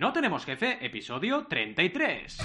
No tenemos jefe, episodio 33.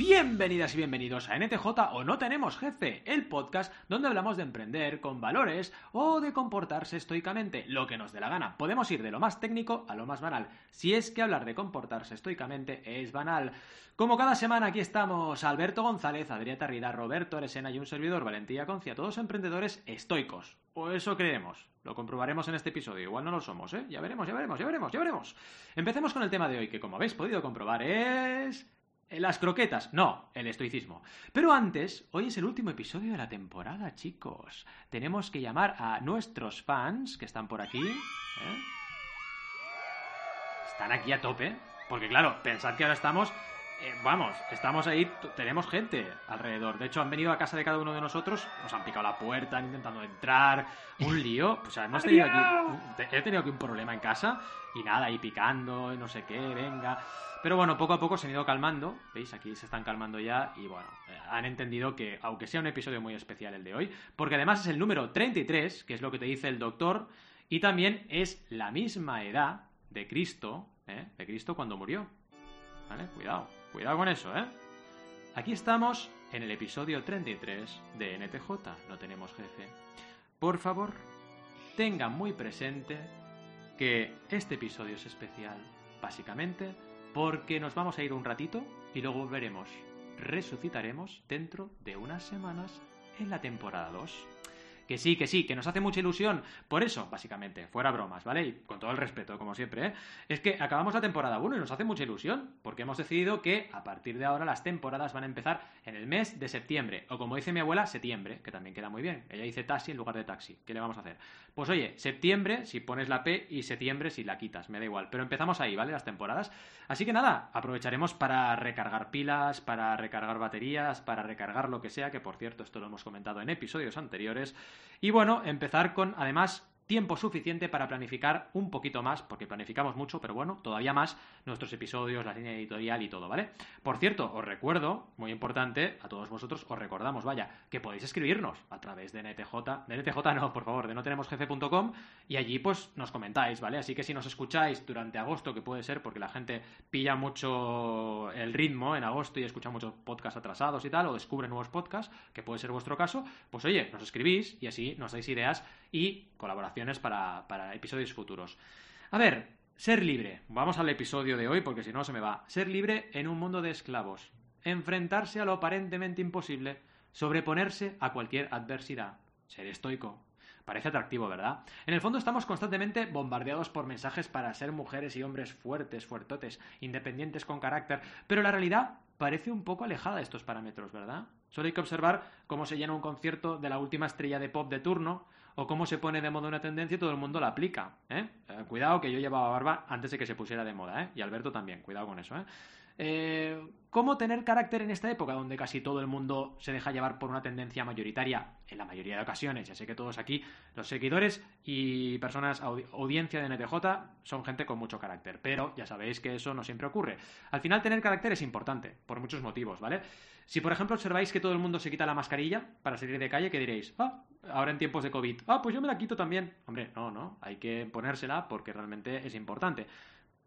Bienvenidas y bienvenidos a NTJ o No Tenemos Jefe, el podcast donde hablamos de emprender con valores o de comportarse estoicamente, lo que nos dé la gana. Podemos ir de lo más técnico a lo más banal, si es que hablar de comportarse estoicamente es banal. Como cada semana aquí estamos Alberto González, Adrieta Rida, Roberto Aresena y un servidor Valentía Concia, todos emprendedores estoicos. O eso creemos. Lo comprobaremos en este episodio. Igual no lo somos, ¿eh? Ya veremos, ya veremos, ya veremos, ya veremos. Empecemos con el tema de hoy, que como habéis podido comprobar es... Las croquetas, no, el estoicismo. Pero antes, hoy es el último episodio de la temporada, chicos. Tenemos que llamar a nuestros fans que están por aquí. ¿eh? Están aquí a tope. Porque claro, pensad que ahora estamos... eh, vamos, estamos ahí, tenemos gente alrededor. De hecho, han venido a casa de cada uno de nosotros, nos han picado la puerta, han intentado entrar, un lío. O sea, hemos tenido aquí, un- te- he tenido aquí un problema en casa y nada, ahí picando, y no sé qué, venga. Pero bueno, poco a poco se han ido calmando, ¿veis? Aquí se están calmando ya y bueno, eh, han entendido que aunque sea un episodio muy especial el de hoy, porque además es el número 33, que es lo que te dice el doctor, y también es la misma edad de Cristo, ¿eh? De Cristo cuando murió. ¿Vale? Cuidado, cuidado con eso, ¿eh? Aquí estamos en el episodio 33 de NTJ, no tenemos jefe. Por favor, tengan muy presente que este episodio es especial, básicamente, porque nos vamos a ir un ratito y luego volveremos. Resucitaremos dentro de unas semanas en la temporada 2. Que sí, que sí, que nos hace mucha ilusión. Por eso, básicamente, fuera bromas, ¿vale? Y con todo el respeto, como siempre, ¿eh? Es que acabamos la temporada 1 y nos hace mucha ilusión, porque hemos decidido que a partir de ahora las temporadas van a empezar en el mes de septiembre, o como dice mi abuela, septiembre, que también queda muy bien. Ella dice taxi en lugar de taxi. ¿Qué le vamos a hacer? Pues oye, septiembre si pones la P y septiembre si la quitas, me da igual. Pero empezamos ahí, ¿vale? Las temporadas. Así que nada, aprovecharemos para recargar pilas, para recargar baterías, para recargar lo que sea, que por cierto, esto lo hemos comentado en episodios anteriores. Y bueno, empezar con, además, tiempo suficiente para planificar un poquito más, porque planificamos mucho, pero bueno, todavía más nuestros episodios, la línea editorial y todo, ¿vale? Por cierto, os recuerdo, muy importante, a todos vosotros os recordamos, vaya, que podéis escribirnos a través de NTJ, de NTJ no, por favor, de no tenemos jefe.com y allí pues nos comentáis, ¿vale? Así que si nos escucháis durante agosto, que puede ser porque la gente pilla mucho el ritmo en agosto y escucha muchos podcasts atrasados y tal, o descubre nuevos podcasts, que puede ser vuestro caso, pues oye, nos escribís y así nos dais ideas y colaboraciones para, para episodios futuros. A ver, ser libre. Vamos al episodio de hoy porque si no se me va. Ser libre en un mundo de esclavos. Enfrentarse a lo aparentemente imposible. Sobreponerse a cualquier adversidad. Ser estoico. Parece atractivo, ¿verdad? En el fondo estamos constantemente bombardeados por mensajes para ser mujeres y hombres fuertes, fuertotes, independientes con carácter, pero la realidad parece un poco alejada de estos parámetros, ¿verdad? Solo hay que observar cómo se llena un concierto de la última estrella de pop de turno o cómo se pone de moda una tendencia y todo el mundo la aplica, ¿eh? Eh, cuidado que yo llevaba barba antes de que se pusiera de moda, ¿eh? Y Alberto también, cuidado con eso, ¿eh? Eh, ¿Cómo tener carácter en esta época donde casi todo el mundo se deja llevar por una tendencia mayoritaria en la mayoría de ocasiones? Ya sé que todos aquí, los seguidores y personas, audi- audiencia de NTJ, son gente con mucho carácter, pero ya sabéis que eso no siempre ocurre. Al final tener carácter es importante, por muchos motivos, ¿vale? Si por ejemplo observáis que todo el mundo se quita la mascarilla para salir de calle, ¿qué diréis? Ah, ahora en tiempos de COVID, ah, pues yo me la quito también. Hombre, no, no, hay que ponérsela porque realmente es importante.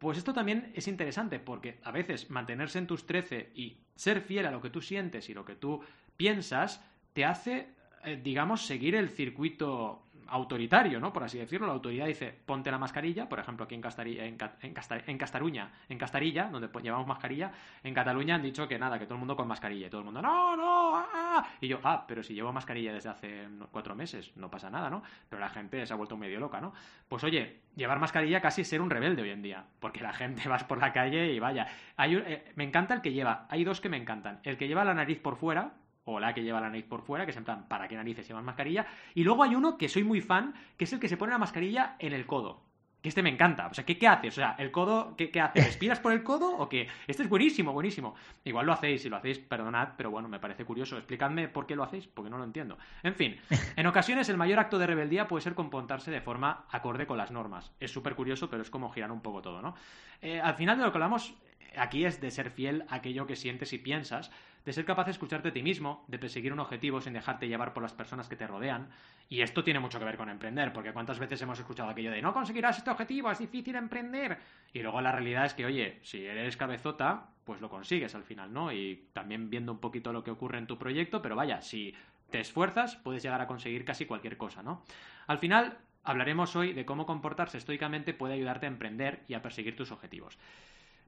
Pues esto también es interesante porque a veces mantenerse en tus 13 y ser fiel a lo que tú sientes y lo que tú piensas te hace, eh, digamos, seguir el circuito autoritario, ¿no? Por así decirlo. La autoridad dice, ponte la mascarilla, por ejemplo, aquí en, Castari- en, en en Castaruña, en Castarilla, donde pues, llevamos mascarilla, en Cataluña han dicho que nada, que todo el mundo con mascarilla. Y todo el mundo, no, no, ah, ah". Y yo, ah, pero si llevo mascarilla desde hace cuatro meses, no pasa nada, ¿no? Pero la gente se ha vuelto medio loca, ¿no? Pues oye, llevar mascarilla casi es ser un rebelde hoy en día, porque la gente vas por la calle y vaya. Hay un- eh, me encanta el que lleva, hay dos que me encantan. El que lleva la nariz por fuera, o la que lleva la nariz por fuera, que es en plan, ¿para qué narices llevan mascarilla? Y luego hay uno que soy muy fan, que es el que se pone la mascarilla en el codo. Que este me encanta. O sea, ¿qué, qué haces? O sea, ¿el codo qué, qué haces? ¿Respiras por el codo o qué? Este es buenísimo, buenísimo. Igual lo hacéis, si lo hacéis, perdonad, pero bueno, me parece curioso. Explicadme por qué lo hacéis, porque no lo entiendo. En fin, en ocasiones el mayor acto de rebeldía puede ser comportarse de forma acorde con las normas. Es súper curioso, pero es como girar un poco todo, ¿no? Eh, al final de lo que hablamos aquí es de ser fiel a aquello que sientes y piensas, de ser capaz de escucharte a ti mismo, de perseguir un objetivo sin dejarte llevar por las personas que te rodean. Y esto tiene mucho que ver con emprender, porque cuántas veces hemos escuchado aquello de no conseguirás este objetivo, es difícil emprender. Y luego la realidad es que, oye, si eres cabezota, pues lo consigues al final, ¿no? Y también viendo un poquito lo que ocurre en tu proyecto, pero vaya, si te esfuerzas, puedes llegar a conseguir casi cualquier cosa, ¿no? Al final, hablaremos hoy de cómo comportarse estoicamente puede ayudarte a emprender y a perseguir tus objetivos.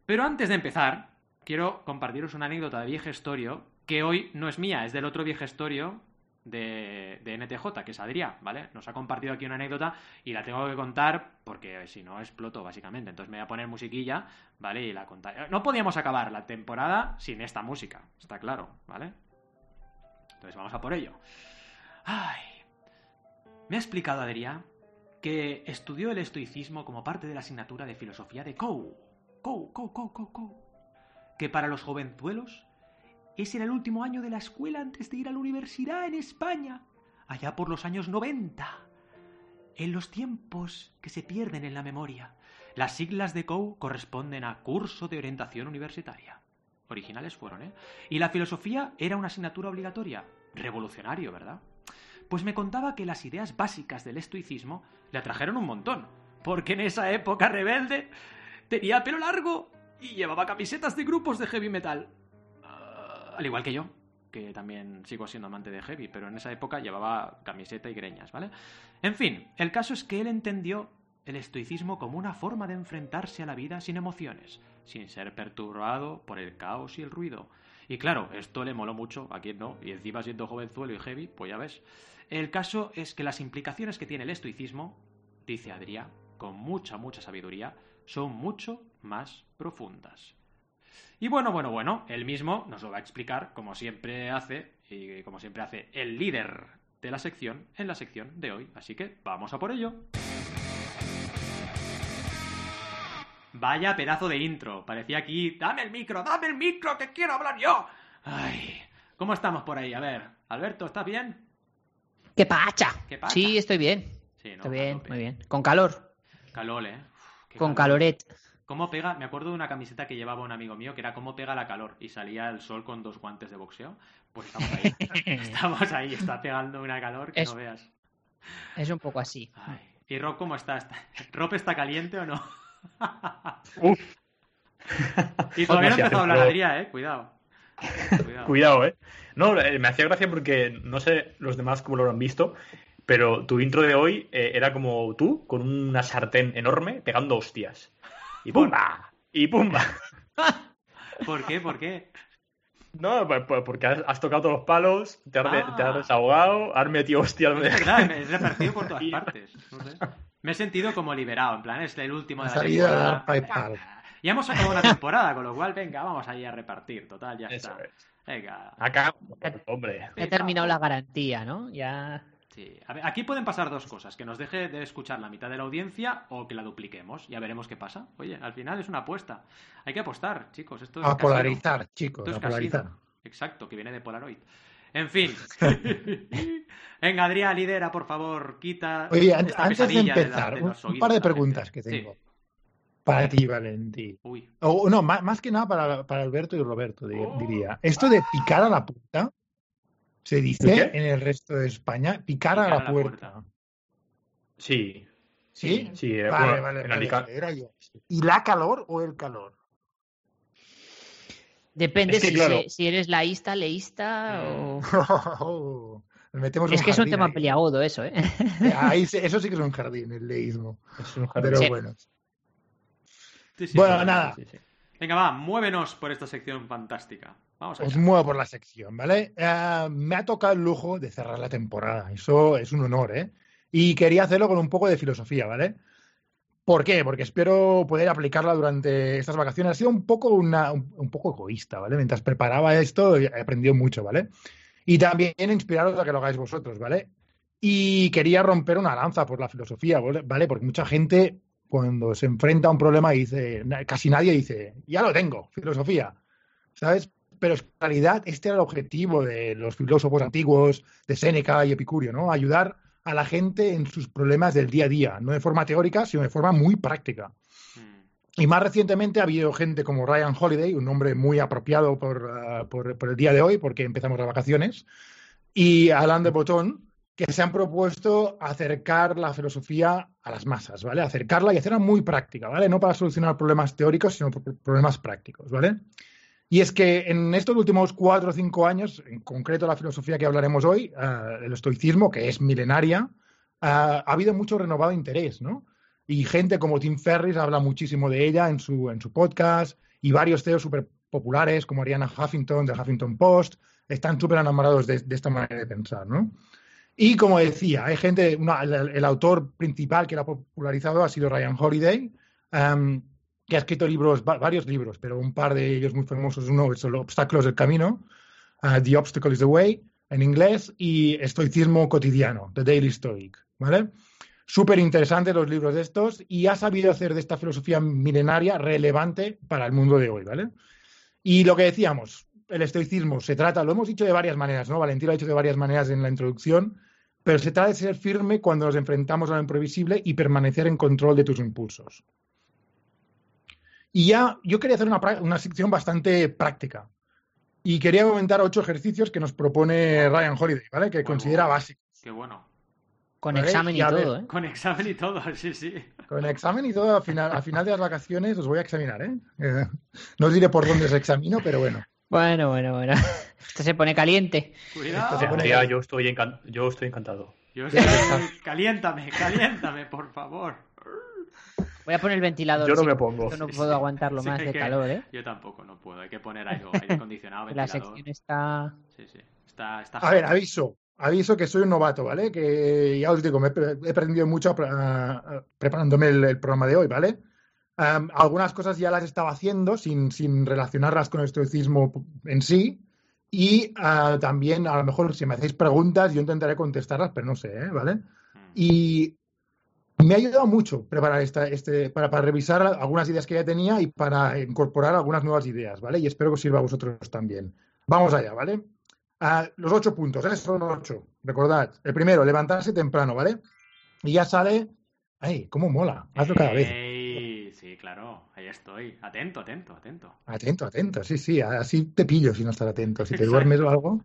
Pero antes de empezar, quiero compartiros una anécdota de Viejestorio que hoy no es mía, es del otro Viejestorio de, de NTJ, que es Adrián, ¿vale? Nos ha compartido aquí una anécdota y la tengo que contar porque si no exploto, básicamente. Entonces me voy a poner musiquilla, ¿vale? Y la contaré. No podíamos acabar la temporada sin esta música, está claro, ¿vale? Entonces vamos a por ello. Ay. Me ha explicado Adrián que estudió el estoicismo como parte de la asignatura de filosofía de COU. COU, COU, COU, COU, COU. Que para los jovenzuelos ese era el último año de la escuela antes de ir a la universidad en España, allá por los años 90. En los tiempos que se pierden en la memoria. Las siglas de COU corresponden a Curso de Orientación Universitaria. Originales fueron, ¿eh? Y la filosofía era una asignatura obligatoria. Revolucionario, ¿verdad? Pues me contaba que las ideas básicas del estoicismo le atrajeron un montón. Porque en esa época rebelde tenía pelo largo y llevaba camisetas de grupos de heavy metal. Uh, al igual que yo, que también sigo siendo amante de heavy, pero en esa época llevaba camiseta y greñas, ¿vale? En fin, el caso es que él entendió el estoicismo como una forma de enfrentarse a la vida sin emociones, sin ser perturbado por el caos y el ruido. Y claro, esto le moló mucho, a quien no, y encima siendo jovenzuelo y heavy, pues ya ves. El caso es que las implicaciones que tiene el estoicismo, dice Adrián, con mucha, mucha sabiduría, son mucho más profundas. Y bueno, bueno, bueno, él mismo nos lo va a explicar como siempre hace, y como siempre hace el líder de la sección en la sección de hoy. Así que vamos a por ello. Vaya pedazo de intro. Parecía aquí, dame el micro, dame el micro, que quiero hablar yo. Ay, ¿cómo estamos por ahí? A ver, Alberto, ¿estás bien? ¡Qué pacha! ¿Qué pacha? Sí, estoy bien. Sí, ¿no? Estoy bien, muy bien. Con calor. Calor, ¿eh? Con calor. caloret. ¿Cómo pega? Me acuerdo de una camiseta que llevaba un amigo mío que era cómo pega la calor y salía el sol con dos guantes de boxeo. Pues estamos ahí. estamos ahí, está pegando una calor que Es- no veas. Es un poco así. Ay. ¿Y Rob cómo está? ¿Está- ¿Rob está caliente o no? Uf, y todavía no ha Hostia, empezado a hablar pero- Adrián, ¿eh? Cuidado. Cuidado. cuidado, ¿eh? No, eh, me hacía gracia porque no sé los demás cómo lo han visto, pero tu intro de hoy eh, era como tú, con una sartén enorme, pegando hostias. Y pumba, y pumba. ¿Por qué? ¿Por qué? No, pues- pues porque has, has tocado todos los palos, te has, Ah. te has desahogado, has metido hostias. Es verdad, me he repartido por todas partes. No sé. Me he sentido como liberado, en plan, es el último de la temporada. PayPal. Ya hemos acabado una temporada, con lo cual, venga, vamos ahí a repartir. Total, ya Eso está. es. Venga. Acá, hombre. He terminado la garantía, ¿no? Ya. Sí. A ver, aquí pueden pasar dos cosas: que nos deje de escuchar la mitad de la audiencia o que la dupliquemos. Ya veremos qué pasa. Oye, al final es una apuesta. Hay que apostar, chicos. Esto es A casino. polarizar, chicos, Esto es a polarizar. Exacto, que viene de Polaroid. En fin. Venga, Adrián, lidera, por favor. Quita. Oye, antes de pesadilla la- empezar, un, par de preguntas que Sí. tengo. Para ti, Valentín. Uy. O no, más, más que nada para, para Alberto y Roberto, Oh. diría. Esto de picar a la puerta, se ¿De dice en el resto de España, picar, Picar a la, puerta. Sí, ¿Sí? sí. eh, Vale, bueno, vale, en vale, era yo. ¿Y la calor o el calor? Depende Es que, si, claro. se- si eres laísta, leísta o. Nos metemos Es que es un tema ahí. peliagudo eso, ¿eh? Ahí se- eso sí que es un jardín, el leísmo. es un jardín. Pero Sí. bueno. Sí, sí, Bueno, sí. nada. Sí, sí. Venga, va, muévenos por esta sección fantástica. Vamos Os muevo por la sección, ¿vale? Eh, me ha tocado el lujo de cerrar la temporada. Eso es un honor, ¿eh? Y quería hacerlo con un poco de filosofía, ¿vale? ¿Por qué? Porque espero poder aplicarla durante estas vacaciones. Ha sido un poco, una, un, un poco egoísta, ¿vale? Mientras preparaba esto he aprendido mucho, ¿vale? Y también inspiraros a que lo hagáis vosotros, ¿vale? Y quería romper una lanza por la filosofía, ¿vale? Porque mucha gente cuando se enfrenta a un problema dice, casi nadie dice, ya lo tengo, filosofía, ¿sabes? Pero en realidad este era el objetivo de los filósofos antiguos, de Séneca y Epicurio, ¿no? Ayudar a la gente en sus problemas del día a día, no de forma teórica, sino de forma muy práctica. Mm. Y más recientemente ha habido gente como Ryan Holiday, un nombre muy apropiado por, uh, por, por, el día de hoy, porque empezamos las vacaciones, y Alain de Botton, que se han propuesto acercar la filosofía a las masas, ¿vale? Acercarla y hacerla muy práctica, ¿vale? No para solucionar problemas teóricos, sino problemas prácticos, ¿vale? Y es que en estos últimos cuatro o cinco años, en concreto la filosofía que hablaremos hoy, uh, el estoicismo, que es milenaria, uh, ha habido mucho renovado interés, ¿no? Y gente como Tim Ferriss habla muchísimo de ella en su, en su podcast, y varios CEOs súper populares, como Ariana Huffington, del Huffington Post, están súper enamorados de, de, esta manera de pensar, ¿no? Y como decía, hay gente, una, el, el, autor principal que lo ha popularizado ha sido Ryan Holiday, um, que ha escrito libros, varios libros, pero un par de ellos muy famosos. Uno es Los obstáculos del camino, uh, The Obstacle is the Way, en inglés, y Estoicismo cotidiano, The Daily Stoic, ¿vale? Súper interesantes los libros de estos y ha sabido hacer de esta filosofía milenaria relevante para el mundo de hoy, ¿vale? Y lo que decíamos, el estoicismo se trata, lo hemos dicho de varias maneras, ¿no? Valentín lo ha dicho de varias maneras en la introducción, pero se trata de ser firme cuando nos enfrentamos a lo imprevisible y permanecer en control de tus impulsos. Y ya yo quería hacer una, una sección bastante práctica. Y quería comentar ocho ejercicios que nos propone Ryan Holiday, ¿vale? Que Muy considera bueno. básicos. Qué bueno. Con ¿Vale? examen y, Y a ver, todo, ¿eh? Con examen y todo, sí, sí. Con examen y todo, al final, al final de las vacaciones os voy a examinar, ¿eh? Eh, No os diré por dónde os examino, pero bueno. Bueno, bueno, bueno. Esto se pone caliente. Cuidado. se pone- Andrea, yo estoy, encan- yo estoy encantado. Yo estoy... Caliéntame, caliéntame, por favor. Voy a poner el ventilador. Yo no sí, me pongo. Yo no puedo sí. aguantarlo Sí, más de que- calor, ¿eh? Yo tampoco, no puedo. Hay que poner aire, aire acondicionado, La ventilador. sección está... Sí, sí. Está, está A ver, aviso. Aviso que soy un novato, ¿vale? Que ya os digo, me he, pre- he aprendido mucho a- preparándome el, el programa de hoy, ¿vale? Am, algunas cosas ya las estaba haciendo sin, sin relacionarlas con el estoicismo en sí. Y ah, también, a lo mejor, si me hacéis preguntas, yo intentaré contestarlas, pero no sé, ¿eh? ¿vale? Mm. Y me ha ayudado mucho preparar esta, este, para, para revisar algunas ideas que ya tenía y para incorporar algunas nuevas ideas, ¿vale? Y espero que os sirva a vosotros también. Vamos allá, ¿vale? Ah, los ocho puntos, ¿eh? Son ocho. Recordad. El primero, levantarse temprano, ¿vale? Y ya sale. ¡Ay, cómo mola! Hazlo cada vez. Sí, claro. Ahí estoy. Atento, atento, atento. Atento, atento. Sí, sí. Así te pillo si no estás atento. Si te duermes o algo.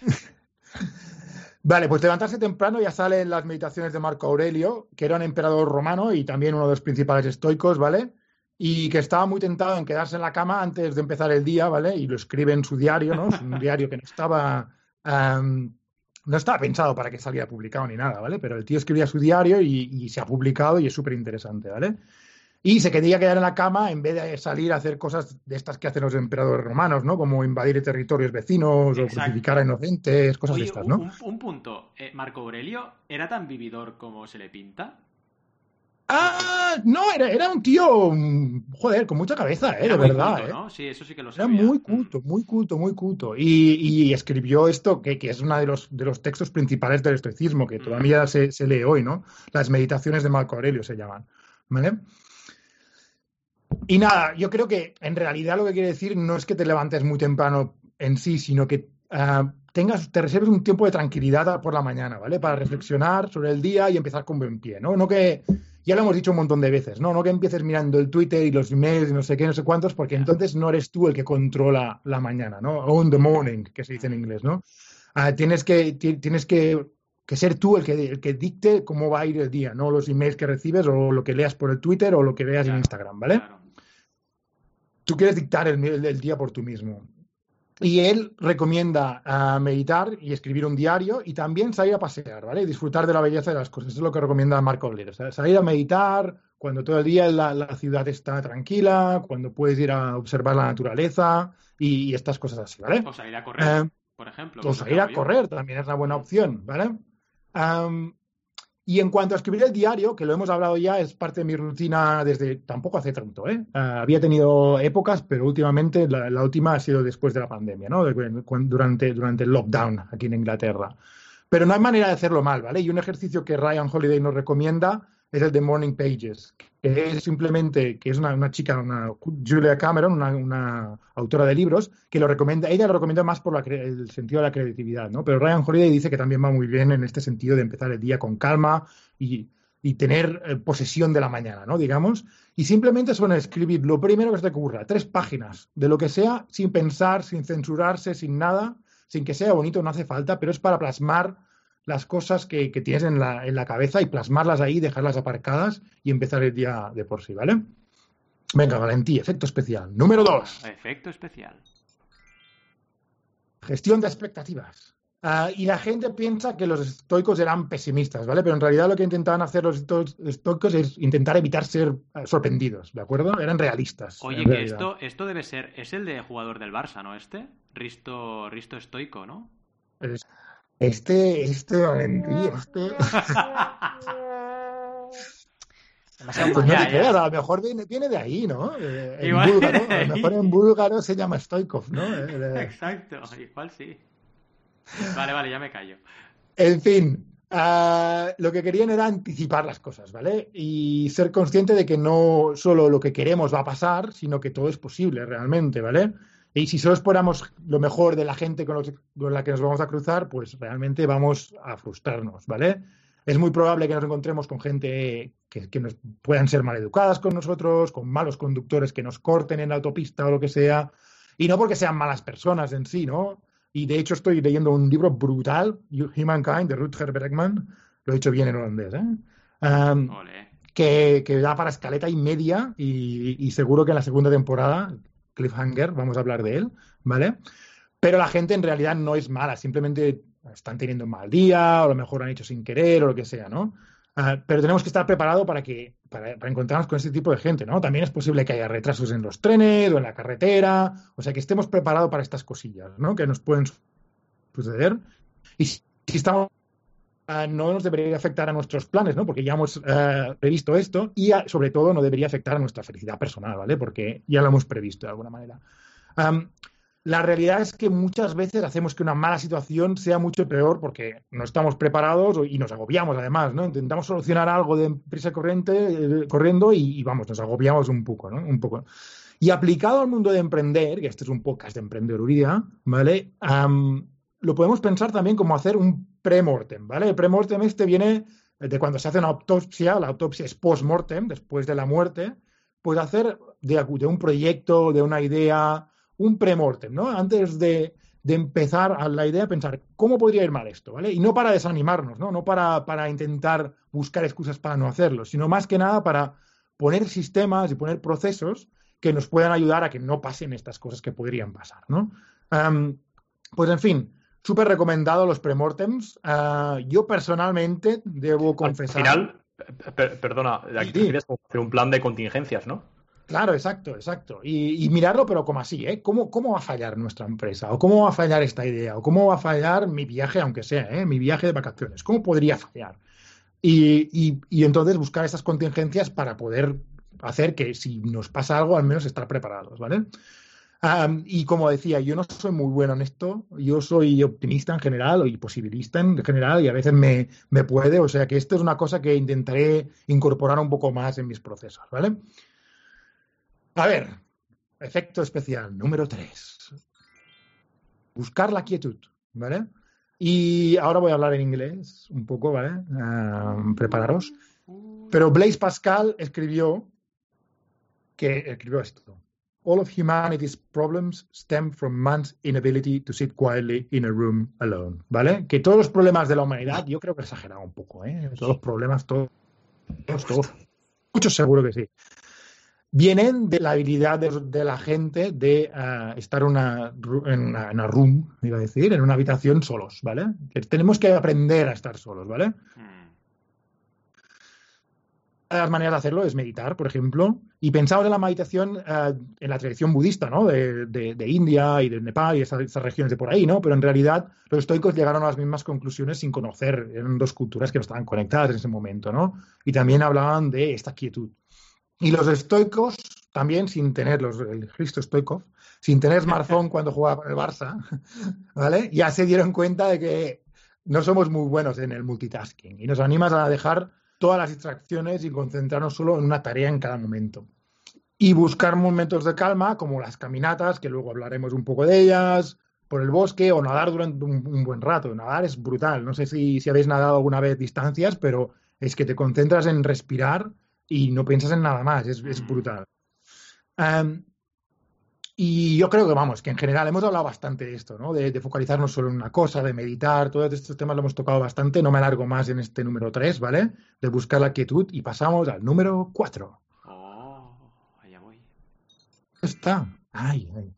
Vale, pues levantarse temprano ya salen las meditaciones de Marco Aurelio, que era un emperador romano y también uno de los principales estoicos, ¿vale? Y que estaba muy tentado en quedarse en la cama antes de empezar el día, ¿vale? Y lo escribe en su diario, ¿no? Es un diario que no estaba, am, no estaba pensado para que saliera publicado ni nada, ¿vale? Pero el tío escribía su diario y, y se ha publicado y es súper interesante, ¿vale? Y se quería quedar en la cama en vez de salir a hacer cosas de estas que hacen los emperadores romanos, ¿no? Como invadir territorios vecinos o crucificar a inocentes, cosas Oye, de estas, ¿no? un- un punto. Eh, ¿Marco Aurelio era tan vividor como se le pinta? Ah, no, era, era un tío, mm, joder, con mucha cabeza, eh, Era de muy verdad, culto, eh. ¿no? Sí, eso sí que lo Era muy Mm. culto, muy culto, muy culto. Y, y escribió esto, que, que es uno de los, de los textos principales del estoicismo, que Mm. todavía se, se lee hoy, ¿no? Las meditaciones de Marco Aurelio se llaman, ¿vale? Y nada, yo creo que en realidad lo que quiere decir no es que te levantes muy temprano en sí, sino que ah, tengas, te reserves un tiempo de tranquilidad por la mañana, ¿vale? Para reflexionar sobre el día y empezar con buen pie, ¿no? No que, ya lo hemos dicho un montón de veces, ¿no? No que empieces mirando el Twitter y los emails y no sé qué, no sé cuántos, porque entonces no eres tú el que controla la mañana, ¿no? Own the morning, que se dice en inglés, ¿no? Ah, tienes que, ti- tienes que, que ser tú el que, el que dicte cómo va a ir el día, no los emails que recibes o lo que leas por el Twitter o lo que veas en Instagram, ¿vale? Claro. Tú quieres dictar el, el- el día por tú mismo. Y él recomienda ah, meditar y escribir un diario y también salir a pasear, ¿vale? Y disfrutar de la belleza de las cosas. Eso es lo que recomienda Marco Aurelio. O sea, salir a meditar cuando todo el día la, la ciudad está tranquila, cuando puedes ir a observar la naturaleza y, y estas cosas así, ¿vale? O salir a correr, Eh, por ejemplo. o salir a correr también es una buena opción, ¿vale? Y en cuanto a escribir el diario, que lo hemos hablado ya, es parte de mi rutina desde tampoco hace tanto, ¿eh? Ah, había tenido épocas, pero últimamente la, la última ha sido después de la pandemia, ¿no? Durante, durante el lockdown aquí en Inglaterra. Pero no hay manera de hacerlo mal, ¿vale? Y un ejercicio que Ryan Holiday nos recomienda es el de Morning Pages, que es simplemente, que es una, una chica, una Julia Cameron, una, una autora de libros, que lo recomienda, ella lo recomienda más por el sentido de la creatividad, ¿no? Pero Ryan Holiday dice que también va muy bien en este sentido de empezar el día con calma y y tener eh, posesión de la mañana, ¿no? Digamos. Y simplemente son escribir lo primero que se te ocurra, tres páginas, de lo que sea, sin pensar, sin censurarse, sin nada, sin que sea bonito, no hace falta, pero es para plasmar las cosas que, que tienes en la, en la cabeza y plasmarlas ahí, dejarlas aparcadas y empezar el día de por sí, ¿vale? Venga, Valentí, efecto especial. Número dos. Efecto especial. Gestión de expectativas. Ah, y la gente piensa que los estoicos eran pesimistas, ¿vale? Pero en realidad lo que intentaban hacer los esto- estoicos es intentar evitar ser eh, sorprendidos, ¿de acuerdo? Eran realistas. Oye, que esto, esto debe ser. Es el de jugador del Barça, ¿no? Este. Risto, Risto Estoico, ¿no? Es- Este, este Valentí, este. Demasiado Pues no te creas, a lo mejor viene, viene de ahí, ¿no? Eh, en Igual búlgaro, a lo mejor en búlgaro se llama Stoikov, ¿no? Eh, eh, Exacto, igual sí. Vale, vale, ya me callo. En fin, ah, lo que querían era anticipar las cosas, ¿vale? Y ser consciente de que no solo lo que queremos va a pasar, sino que todo es posible realmente, ¿vale? Y si solo esperamos lo mejor de la gente con, los- con la que nos vamos a cruzar, pues realmente vamos a frustrarnos, ¿vale? Es muy probable que nos encontremos con gente que, que nos puedan ser maleducadas con nosotros, con malos conductores que nos corten en la autopista o lo que sea, y no porque sean malas personas en sí, ¿no? Y de hecho estoy leyendo un libro brutal, Humankind, de Rutger Bregman, lo he dicho bien en holandés, ¿eh? Um, que, que da para escaleta y media y, y seguro que en la segunda temporada, Cliffhanger, vamos a hablar de él, ¿vale? Pero la gente en realidad no es mala, simplemente están teniendo un mal día o a lo mejor han hecho sin querer o lo que sea, ¿no? Ah, pero tenemos que estar preparados para, que, para, para encontrarnos con este tipo de gente, ¿no? También es posible que haya retrasos en los trenes o en la carretera, o sea que estemos preparados para estas cosillas, ¿no? Que nos pueden suceder. Y si, si estamos no nos debería afectar a nuestros planes, ¿no? Porque ya hemos eh, previsto esto y sobre todo no debería afectar a nuestra felicidad personal, ¿vale? Porque ya lo hemos previsto de alguna manera. La realidad es que muchas veces hacemos que una mala situación sea mucho peor porque no estamos preparados y nos agobiamos además, ¿no? Intentamos solucionar algo de prisa corriente, eh, corriendo y, vamos, nos agobiamos un poco, ¿no? Un poco. Y aplicado al mundo de emprender, que este es un podcast de emprendeduría, ¿vale? Lo podemos pensar también como hacer un premortem, ¿vale? El premortem este viene de cuando se hace una autopsia, la autopsia es post-mortem, después de la muerte, pues hacer de, un proyecto, de una idea, un premortem, ¿no? Antes de, de, empezar a la idea, pensar cómo podría ir mal esto, ¿vale? Y no para desanimarnos, ¿no? No para, para intentar buscar excusas para no hacerlo, sino más que nada para poner sistemas y poner procesos que nos puedan ayudar a que no pasen estas cosas que podrían pasar, ¿no? Pues en fin, súper recomendado los premortems. Uh, yo personalmente debo confesar. Al final, per perdona, aquí Sí. quieres hacer un plan de contingencias, ¿no? Claro, exacto, exacto. Y, y mirarlo, pero como así, ¿eh? ¿Cómo, ¿Cómo va a fallar nuestra empresa? ¿O cómo va a fallar esta idea? ¿O cómo va a fallar mi viaje, aunque sea, ¿eh? Mi viaje de vacaciones. ¿Cómo podría fallar? Y, y, y entonces buscar esas contingencias para poder hacer que si nos pasa algo, al menos estar preparados, ¿vale? Y como decía, yo no soy muy bueno en esto, yo soy optimista en general y posibilista en general y a veces me, me, puede, o sea que esto es una cosa que intentaré incorporar un poco más en mis procesos, ¿vale? A ver, efecto especial número 3. Buscar la quietud, ¿vale? Y ahora voy a hablar en inglés un poco, ¿vale? Um, prepararos. Pero Blaise Pascal escribió que escribió esto. All of humanity's problems stem from man's inability to sit quietly in a room alone. ¿Vale? Que todos los problemas de la humanidad, yo creo que he un poco, ¿eh? Todos los problemas, todos, todos, muchos seguro que sí. Vienen de la habilidad de, la gente de uh, estar una, en, una, una room, iba a decir, en una habitación solos, ¿vale? Tenemos que aprender a estar solos, ¿vale? Hmm. Las maneras de hacerlo es meditar, por ejemplo, y pensaba en la meditación uh, en la tradición budista, ¿no? De, de, de, India y de Nepal y esas, esas, regiones de por ahí, ¿no? Pero en realidad los estoicos llegaron a las mismas conclusiones sin conocer, eran dos culturas que no estaban conectadas en ese momento, ¿no? Y también hablaban de esta quietud. Y los estoicos, también sin tener los, el Cristo estoico, sin tener smartphone cuando jugaba con el Barça, ¿vale? Ya se dieron cuenta de que no somos muy buenos en el multitasking y nos animas a dejar todas las distracciones y concentrarnos solo en una tarea en cada momento. Y buscar momentos de calma, como las caminatas, que luego hablaremos un poco de ellas, por el bosque o nadar durante un, un buen rato. Nadar es brutal. No sé si, si, habéis nadado alguna vez distancias, pero es que te concentras en respirar y no piensas en nada más, es, es brutal. Um, y yo creo que, vamos, que en general hemos hablado bastante de esto, ¿no? De, de, focalizarnos solo en una cosa, de meditar, todos estos temas lo hemos tocado bastante. No me alargo más en este número 3, ¿vale? De buscar la quietud y pasamos al número 4. Oh, allá voy. Está. Ay, ay.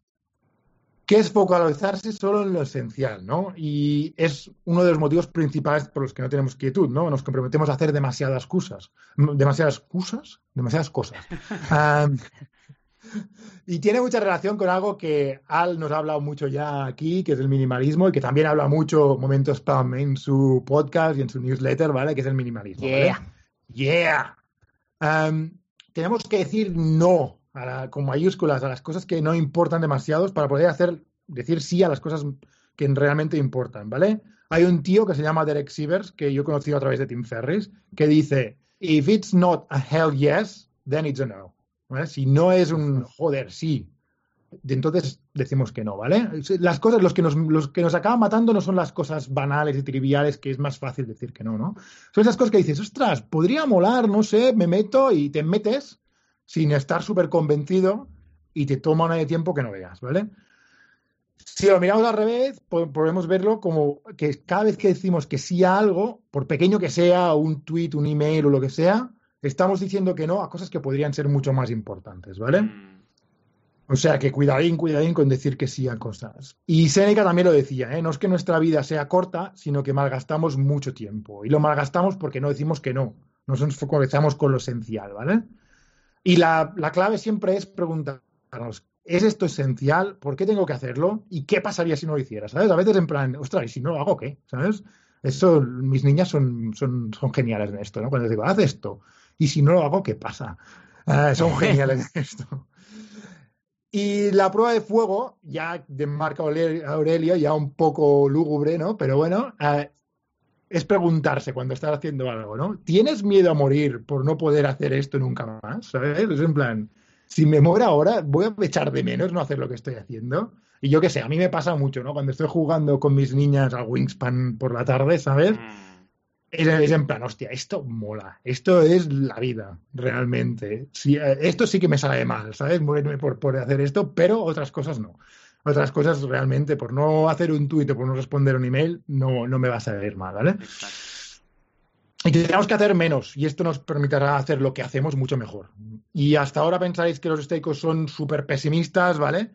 Que es focalizarse solo en lo esencial, ¿no? Y es uno de los motivos principales por los que no tenemos quietud, ¿no? Nos comprometemos a hacer demasiadas cosas. ¿Demasiadas cosas? Demasiadas cosas. um, y tiene mucha relación con algo que Al nos ha hablado mucho ya aquí, que es el minimalismo, y que también habla mucho Momentos Spam en su podcast y en su newsletter, ¿vale? Que es el minimalismo. Yeah. ¿vale? Yeah. Um, tenemos que decir no a la, con mayúsculas a las cosas que no importan demasiado para poder hacer, decir sí a las cosas que realmente importan, ¿vale? Hay un tío que se llama Derek Sivers, que yo he conocido a través de Tim Ferris, que dice, if it's not a hell yes, then it's a no. Si no es un joder, sí, entonces decimos que no, ¿vale? Las cosas, los que, nos, los que nos acaban matando no son las cosas banales y triviales, que es más fácil decir que no, ¿no? Son esas cosas que dices, ostras, podría molar, no sé, me meto y te metes sin estar súper convencido y te toma una de tiempo que no veas, ¿vale? Si lo miramos al revés, podemos verlo como que cada vez que decimos que sí a algo, por pequeño que sea, un tweet, un email o lo que sea, estamos diciendo que no a cosas que podrían ser mucho más importantes, ¿vale? Mm. O sea que cuidadín, cuidadín con decir que sí a cosas. Y Seneca también lo decía, ¿eh? no es que nuestra vida sea corta, sino que malgastamos mucho tiempo. Y lo malgastamos porque no decimos que no, nos focalizamos con lo esencial, ¿vale? Y la, la clave siempre es preguntarnos, ¿es esto esencial? ¿Por qué tengo que hacerlo? ¿Y qué pasaría si no lo hiciera? ¿Sabes? A veces en plan, ostras, ¿y si no lo hago qué? ¿Sabes? Eso, mis niñas son, son, son geniales en esto, ¿no? Cuando les digo, haz esto, y si no lo hago, ¿qué pasa? Uh, son geniales en esto. Y la prueba de fuego, ya de Marco Aurelio, ya un poco lúgubre, ¿no? Pero bueno, uh, es preguntarse cuando estás haciendo algo, ¿no? ¿Tienes miedo a morir por no poder hacer esto nunca más? ¿Sabes? Es en plan, si me muero ahora, voy a echar de menos no hacer lo que estoy haciendo. Y yo qué sé, a mí me pasa mucho, ¿no? Cuando estoy jugando con mis niñas al Wingspan por la tarde, ¿sabes? Mm. Es, es, en plan, hostia, esto mola, esto es la vida, realmente. Sí, esto sí que me sale mal, ¿sabes? Morirme por, por, hacer esto, pero otras cosas no. Otras cosas realmente, por no hacer un tuit o por no responder un email, no, no me va a salir mal, ¿vale? Exacto. Y tenemos que hacer menos, y esto nos permitirá hacer lo que hacemos mucho mejor. Y hasta ahora pensáis que los estoicos son súper pesimistas, ¿vale?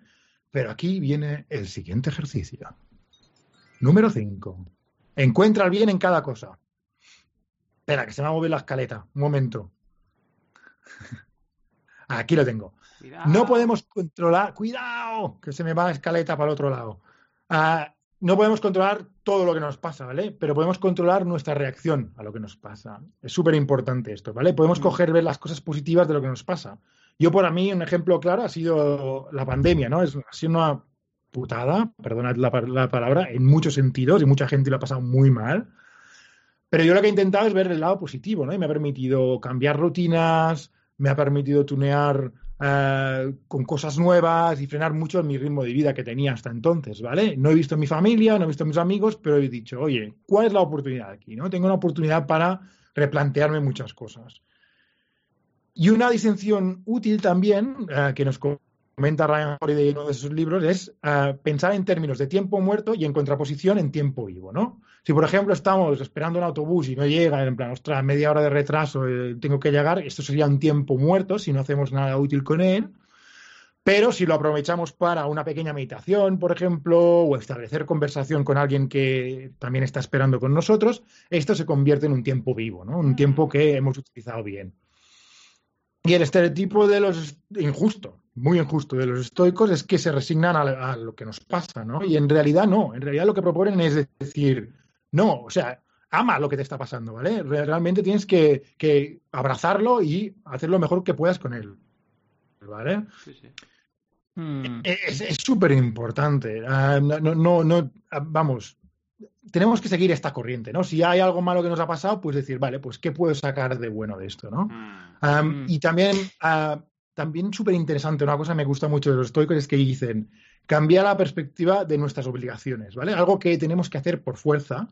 Pero aquí viene el siguiente ejercicio. Número 5. Encuentra el bien en cada cosa. Espera, que se me va a mover la escaleta. Un momento. Aquí lo tengo. Cuidado. No podemos controlar. ¡Cuidado! Que se me va la escaleta para el otro lado. Uh, no podemos controlar todo lo que nos pasa, ¿vale? Pero podemos controlar nuestra reacción a lo que nos pasa. Es súper importante esto, ¿vale? Podemos coger, ver las cosas positivas de lo que nos pasa. Yo, por mí, un ejemplo claro ha sido la pandemia, ¿no? Es, ha sido una putada, perdonad la, la palabra, en muchos sentidos y mucha gente lo ha pasado muy mal. Pero yo lo que he intentado es ver el lado positivo, ¿no? Y me ha permitido cambiar rutinas, me ha permitido tunear eh, con cosas nuevas y frenar mucho mi ritmo de vida que tenía hasta entonces, ¿vale? No he visto mi familia, no he visto mis amigos, pero he dicho, oye, ¿cuál es la oportunidad aquí? ¿no? Tengo una oportunidad para replantearme muchas cosas. Y una distinción útil también, eh, que nos comenta Ryan Holiday en uno de sus libros, es uh, pensar en términos de tiempo muerto y en contraposición en tiempo vivo, ¿no? Si, por ejemplo, estamos esperando un autobús y no llega, en plan, ostras, media hora de retraso, eh, tengo que llegar, esto sería un tiempo muerto si no hacemos nada útil con él. Pero si lo aprovechamos para una pequeña meditación, por ejemplo, o establecer conversación con alguien que también está esperando con nosotros, esto se convierte en un tiempo vivo, ¿no? Un tiempo que hemos utilizado bien. Y el estereotipo de los injusto, muy injusto de los estoicos es que se resignan a, a, lo que nos pasa, ¿no? Y en realidad no, en realidad lo que proponen es decir, no, o sea, ama lo que te está pasando, ¿vale? Realmente tienes que, que abrazarlo y hacer lo mejor que puedas con él, ¿vale? Sí, sí. Hmm. Es súper importante. Uh, no, no, no, vamos, tenemos que seguir esta corriente, ¿no? Si hay algo malo que nos ha pasado, pues decir, vale, pues ¿qué puedo sacar de bueno de esto, ¿no? Mm. Um, y también, uh, también súper interesante, una cosa que me gusta mucho de los estoicos es que dicen, cambia la perspectiva de nuestras obligaciones, ¿vale? Algo que tenemos que hacer por fuerza,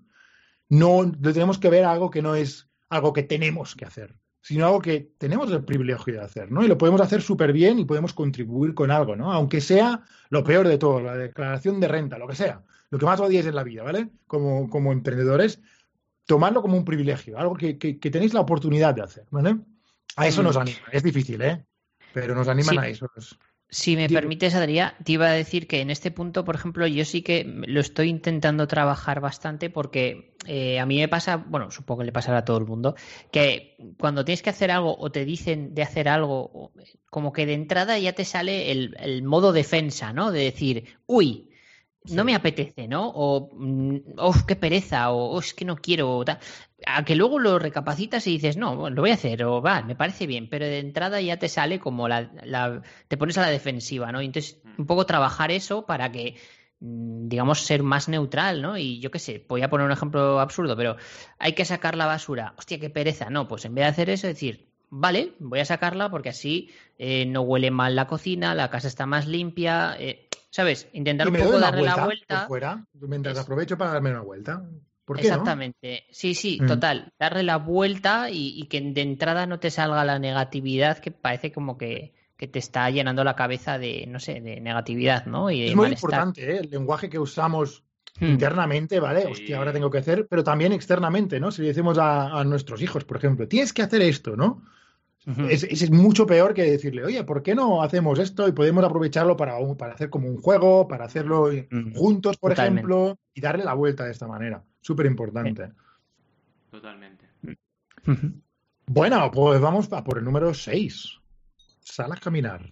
no lo tenemos que ver algo que no es algo que tenemos que hacer, sino algo que tenemos el privilegio de hacer, ¿no? Y lo podemos hacer súper bien y podemos contribuir con algo, ¿no? Aunque sea lo peor de todo, la declaración de renta, lo que sea, lo que más odies en la vida, ¿vale? Como, como emprendedores, tomarlo como un privilegio, algo que, que, que tenéis la oportunidad de hacer, ¿vale? A eso Mm. nos anima. Es difícil, ¿eh? Pero nos animan Sí. a eso. Si me permites, Adrián, te iba a decir que en este punto, por ejemplo, yo sí que lo estoy intentando trabajar bastante porque eh, a mí me pasa, bueno, supongo que le pasará a todo el mundo, que cuando tienes que hacer algo o te dicen de hacer algo, como que de entrada ya te sale el, el modo defensa, ¿no? De decir, uy, no me apetece, ¿no? O, mm, uf, qué pereza, o "Oh, es que no quiero, o tal. A que luego lo recapacitas y dices, no, lo voy a hacer, o va, me parece bien, pero de entrada ya te sale como la, la- te pones a la defensiva, ¿no? Entonces, un poco trabajar eso para que, mm, digamos, ser más neutral, ¿no? Y yo qué sé, voy a poner un ejemplo absurdo, pero hay que sacar la basura. Hostia, qué pereza. No, pues en vez de hacer eso, decir, vale, voy a sacarla porque así eh, no huele mal la cocina, la casa está más limpia, eh, ¿sabes? Intentar un poco darle vuelta, la por vuelta. fuera, mientras Es- aprovecho para darme una vuelta. ¿Por qué no? Exactamente. Sí, sí, Mm. total. Darle la vuelta y, y que de entrada no te salga la negatividad que parece como que, que te está llenando la cabeza de, no sé, de negatividad, ¿no? Y de Es muy malestar. importante, ¿eh? El lenguaje que usamos Mm. internamente, ¿vale? Sí. Hostia, ahora tengo que hacer, pero también externamente, ¿no? Si le decimos a, a nuestros hijos, por ejemplo, tienes que hacer esto, ¿no? Es, es- es mucho peor que decirle, oye, ¿por qué no hacemos esto y podemos aprovecharlo para, un- para hacer como un juego, para hacerlo juntos, por Totalmente. ejemplo, y darle la vuelta de esta manera? Súper importante. Totalmente. Ujú. Bueno, pues vamos a por el número 6. Sal a caminar.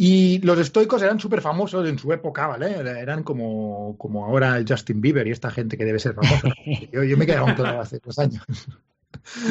Y los estoicos eran súper famosos en su época, ¿vale? Eran como, como ahora el Justin Bieber y esta gente que debe ser famosa. Yo, yo me quedé un claro hace dos años.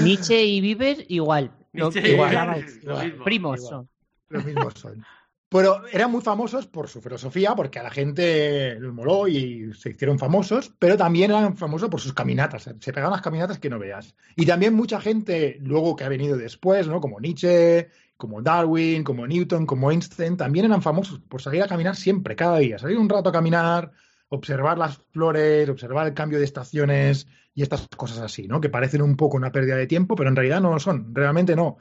Nietzsche y Bieber igual. Lo- Nietzsche y igual, Bieber, igual, lo mismo. primos igual. son. Los mismos son. Pero eran muy famosos por su filosofía, porque a la gente les moló y se hicieron famosos, pero también eran famosos por sus caminatas. Se pegaban las caminatas que no veas. Y también mucha gente, luego que ha venido después, ¿no? Como Nietzsche, como Darwin, como Newton, como Einstein, también eran famosos por salir a caminar siempre, cada día. Salir un rato a caminar, observar las flores, observar el cambio de estaciones y estas cosas así, ¿no? Que parecen un poco una pérdida de tiempo, pero en realidad no lo son. Realmente no.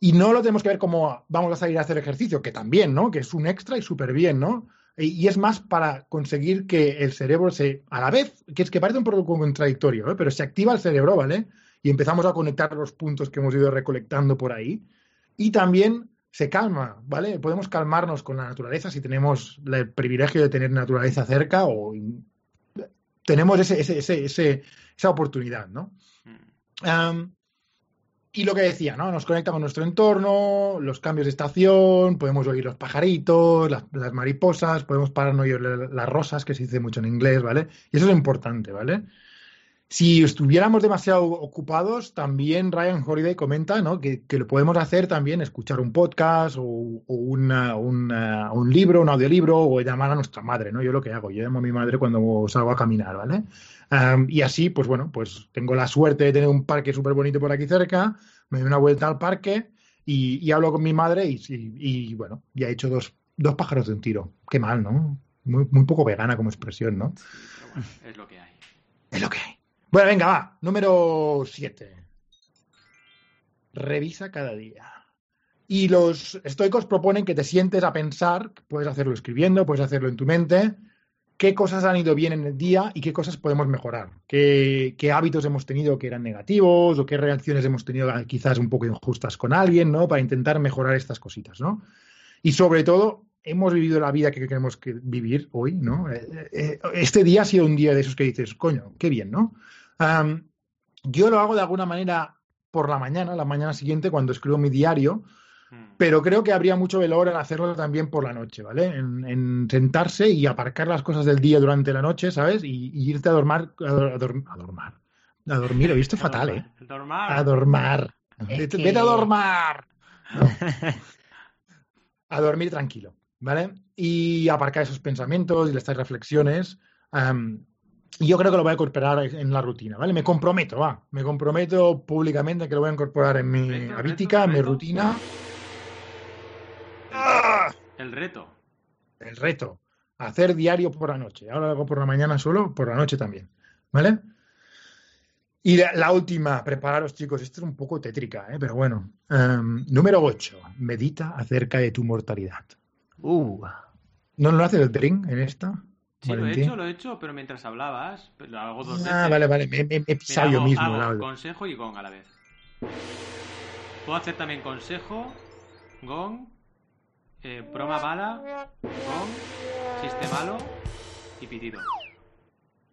Y no lo tenemos que ver como vamos a salir a hacer ejercicio, que también, ¿no? Que es un extra y súper bien, ¿no? Y es más para conseguir que el cerebro se, a la vez, que es que parece un poco contradictorio, ¿eh? pero se activa el cerebro, ¿vale? Y empezamos a conectar los puntos que hemos ido recolectando por ahí. Y también se calma, ¿vale? Podemos calmarnos con la naturaleza si tenemos el privilegio de tener naturaleza cerca o tenemos ese, ese, ese, ese- esa oportunidad, ¿no? Am, y lo que decía, ¿no? Nos conecta con nuestro entorno, los cambios de estación, podemos oír los pajaritos, las, las mariposas, podemos pararnos y oír la- las rosas, que se dice mucho en inglés, ¿vale? Y eso es importante, ¿vale? Si estuviéramos demasiado ocupados, también Ryan Holiday comenta, ¿no? Que, que lo podemos hacer también, escuchar un podcast o, o una- una- un libro, un audiolibro, o llamar a nuestra madre, ¿no? Yo lo que hago, yo llamo a mi madre cuando salgo a caminar, ¿vale? Um, y así, pues bueno, pues tengo la suerte de tener un parque súper bonito por aquí cerca, me doy una vuelta al parque y, y hablo con mi madre y, y- y, bueno, ya he hecho dos, dos pájaros de un tiro. Qué mal, ¿no? Muy, muy poco vegana como expresión, ¿no? Pero bueno, es lo que hay. Es lo que hay. Bueno, venga, va. Número 7. Revisa cada día. Y los estoicos proponen que te sientes a pensar, puedes hacerlo escribiendo, puedes hacerlo en tu mente, qué cosas han ido bien en el día y qué cosas podemos mejorar. Qué, hábitos hemos tenido que eran negativos o qué reacciones hemos tenido quizás un poco injustas con alguien, ¿no? Para intentar mejorar estas cositas, ¿no? Y sobre todo, hemos vivido la vida que queremos que vivir hoy, ¿no? Eh, eh, Este día ha sido un día de esos que dices, coño, qué bien, ¿no? Am, yo lo hago de alguna manera por la mañana, la mañana siguiente, cuando escribo mi diario, Mm. pero creo que habría mucho valor en hacerlo también por la noche, ¿vale? En, en sentarse y aparcar las cosas del día durante la noche, ¿sabes? Y, y irte a dormir, a, dor- a dorm- a dormar. A dormir, oíste fatal, ¿eh? Dormar. A dormir. Es Vete, que- vete a dormir. No. A dormir tranquilo, ¿vale? Y aparcar esos pensamientos y estas reflexiones. Y yo creo que lo voy a incorporar en la rutina, ¿vale? Me comprometo, va. Me comprometo públicamente que lo voy a incorporar en mi Reto, reto, en mi reto. rutina. ¡Ah! El reto. el reto. Hacer diario por la noche. Ahora lo hago por la mañana solo, por la noche también. ¿Vale? Y la, la última, prepararos chicos, esta es un poco tétrica, ¿eh? pero bueno. Em, número 8, medita acerca de tu mortalidad. Uh. ¿No lo hace el drink en esta? Sí, lo he hecho, lo he hecho, pero mientras hablabas, lo hago dos veces. Ah, vale, vale, me, me- me he Mira, pisado yo hago- mismo. hago audio. consejo y gong a la vez. Puedo hacer también consejo, gong, eh, broma bala, gong, chiste malo y pitido.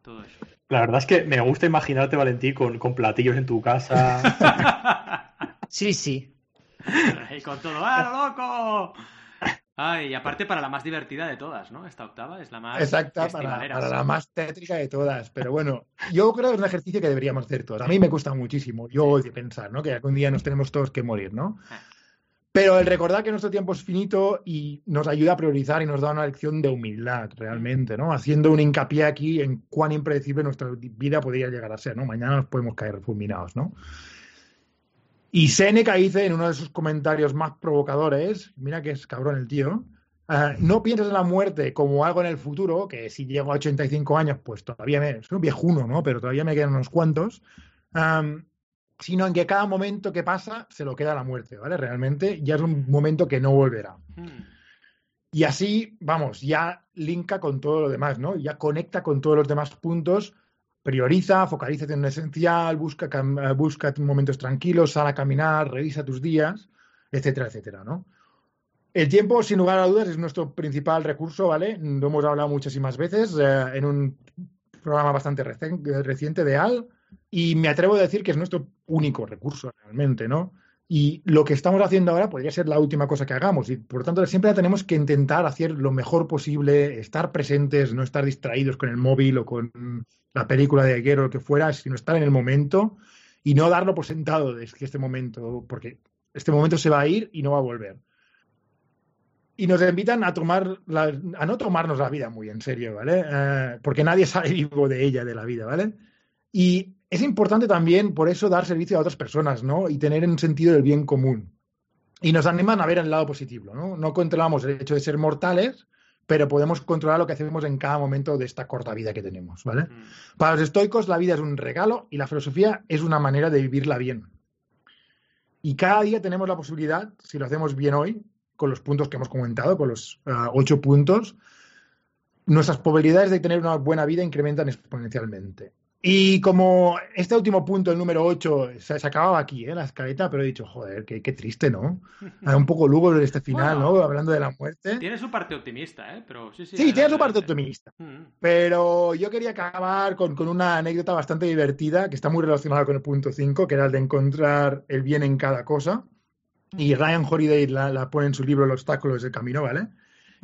Todo eso. La verdad es que me gusta imaginarte, Valentín, con, con platillos en tu casa. Sí, sí. y con todo, ¡ah, lo loco! Ay, y aparte para la más divertida de todas, ¿no? Esta octava es la más Exacta, para la más tétrica de todas. Pero bueno, yo creo que es un ejercicio que deberíamos hacer todos. A mí me cuesta muchísimo. Yo odio pensar, ¿no? Que algún día nos tenemos todos que morir, ¿no? Ah. Pero el recordar que nuestro tiempo es finito y nos ayuda a priorizar y nos da una lección de humildad, realmente, ¿no? Haciendo un hincapié aquí en cuán impredecible nuestra vida podría llegar a ser, ¿no? Mañana nos podemos caer fulminados, ¿no? Y Seneca dice en uno de sus comentarios más provocadores, mira que es cabrón el tío, ah, no pienses en la muerte como algo en el futuro, que si llego a 85 años, pues todavía me, soy un viejuno, ¿no? Pero todavía me quedan unos cuantos, sino en que cada momento que pasa se lo queda la muerte, ¿vale? Realmente ya es un momento que no volverá. Hmm. Y así, vamos, ya linka con todo lo demás, ¿no? Ya conecta con todos los demás puntos, prioriza, focalízate en lo esencial, busca, eh, busca momentos tranquilos, sal a caminar, revisa tus días, etcétera, etcétera, ¿no? El tiempo, sin lugar a dudas, es nuestro principal recurso, ¿vale? Lo hemos hablado muchísimas veces eh, en un programa bastante recen- reciente de AL y me atrevo a decir que es nuestro único recurso realmente, ¿no? Y lo que estamos haciendo ahora podría ser la última cosa que hagamos. Y por tanto, siempre tenemos que intentar hacer lo mejor posible, estar presentes, no estar distraídos con el móvil o con la película de ayer o lo que fuera, sino estar en el momento y no darlo por sentado de este momento, porque este momento se va a ir y no va a volver. Y nos invitan a tomar la- a no tomarnos la vida muy en serio, ¿vale? Eh, porque nadie sale vivo de ella, de la vida, ¿vale? Y es importante también, por eso, dar servicio a otras personas, ¿no? Y tener un sentido del bien común. Y nos animan a ver el lado positivo, ¿no? No controlamos el hecho de ser mortales, pero podemos controlar lo que hacemos en cada momento de esta corta vida que tenemos, ¿vale? Hmm. Para los estoicos, la vida es un regalo y la filosofía es una manera de vivirla bien. Y cada día tenemos la posibilidad, si lo hacemos bien hoy, con los puntos que hemos comentado, con los ah, ocho puntos, nuestras probabilidades de tener una buena vida incrementan exponencialmente. Y como este último punto, el número 8, se, se acababa aquí, ¿eh? la escaleta, pero he dicho, joder, qué, qué triste, ¿no? Un poco lúgubre este final, Bueno. ¿no? Hablando de la muerte. Tiene su parte optimista, ¿eh? Pero sí, sí. Sí, tiene su parte optimista. Hmm. Pero yo quería acabar con, con una anécdota bastante divertida que está muy relacionada con el punto 5, que era el de encontrar el bien en cada cosa. Y Ryan Holiday la, la pone en su libro El obstáculo es el camino, ¿vale?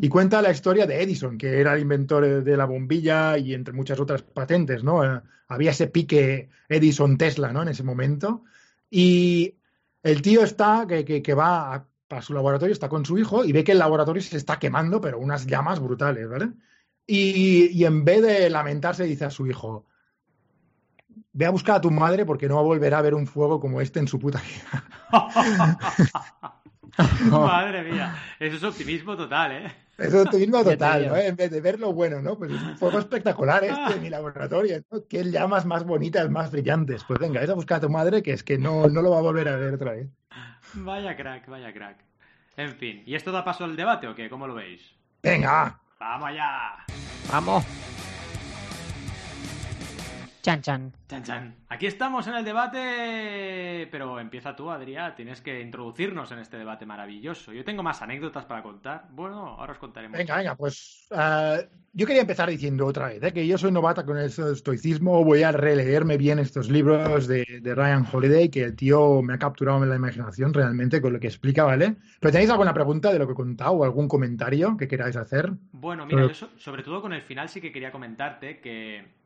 Y cuenta la historia de Edison, que era el inventor de la bombilla y entre muchas otras patentes, ¿no? Eh, había ese pique Edison-Tesla, ¿no? En ese momento. Y el tío está, que, que- que va a, a su laboratorio, está con su hijo y ve que el laboratorio se está quemando, pero unas llamas brutales, ¿vale? Y, y en vez de lamentarse, dice a su hijo, ve a buscar a tu madre porque no volverá a ver un fuego como este en su puta vida. Madre mía. Eso es optimismo total, ¿eh? Eso es optimismo total, digo. ¿no? En vez de ver lo bueno, ¿no? Pues es un fuego espectacular este en mi laboratorio, ¿no? Qué llamas más bonitas, más brillantes. Pues venga, ves a buscar a tu madre que es que no, no lo va a volver a ver otra vez. Vaya crack, vaya crack. En fin, ¿y esto da paso al debate o qué? ¿Cómo lo veis? Venga, va. ¡Vamos allá! Vamos. Chan, chan. Chan, chan. Aquí estamos en el debate, pero empieza tú, Adrián. Tienes que introducirnos en este debate maravilloso. Yo tengo más anécdotas para contar. Bueno, ahora os contaremos. Venga, venga, pues ah, yo quería empezar diciendo otra vez ¿eh? que yo soy novata con el estoicismo, voy a releerme bien estos libros de, de Ryan Holiday, que el tío me ha capturado en la imaginación realmente con lo que explica, ¿vale? Pero tenéis alguna pregunta de lo que he contado o algún comentario que queráis hacer? Bueno, mira, Pero- yo so- sobre todo con el final sí que quería comentarte que,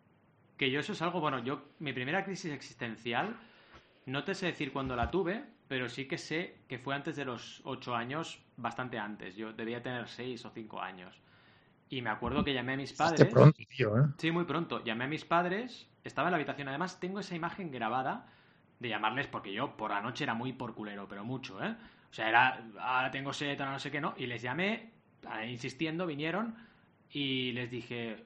que yo eso es algo, bueno, yo, mi primera crisis existencial, no te sé decir cuándo la tuve, pero sí que sé que fue antes de los ocho años, bastante antes. Yo debía tener seis o cinco años. Y me acuerdo que llamé a mis padres. Este pronto, tío, ¿eh? Sí, muy pronto. Llamé a mis padres, estaba en la habitación. Además, tengo esa imagen grabada de llamarles porque yo por la noche era muy por culero, pero mucho, ¿eh? O sea, era, ahora tengo sed, ahora no sé qué, ¿no? Y les llamé, ah, insistiendo, vinieron y les dije,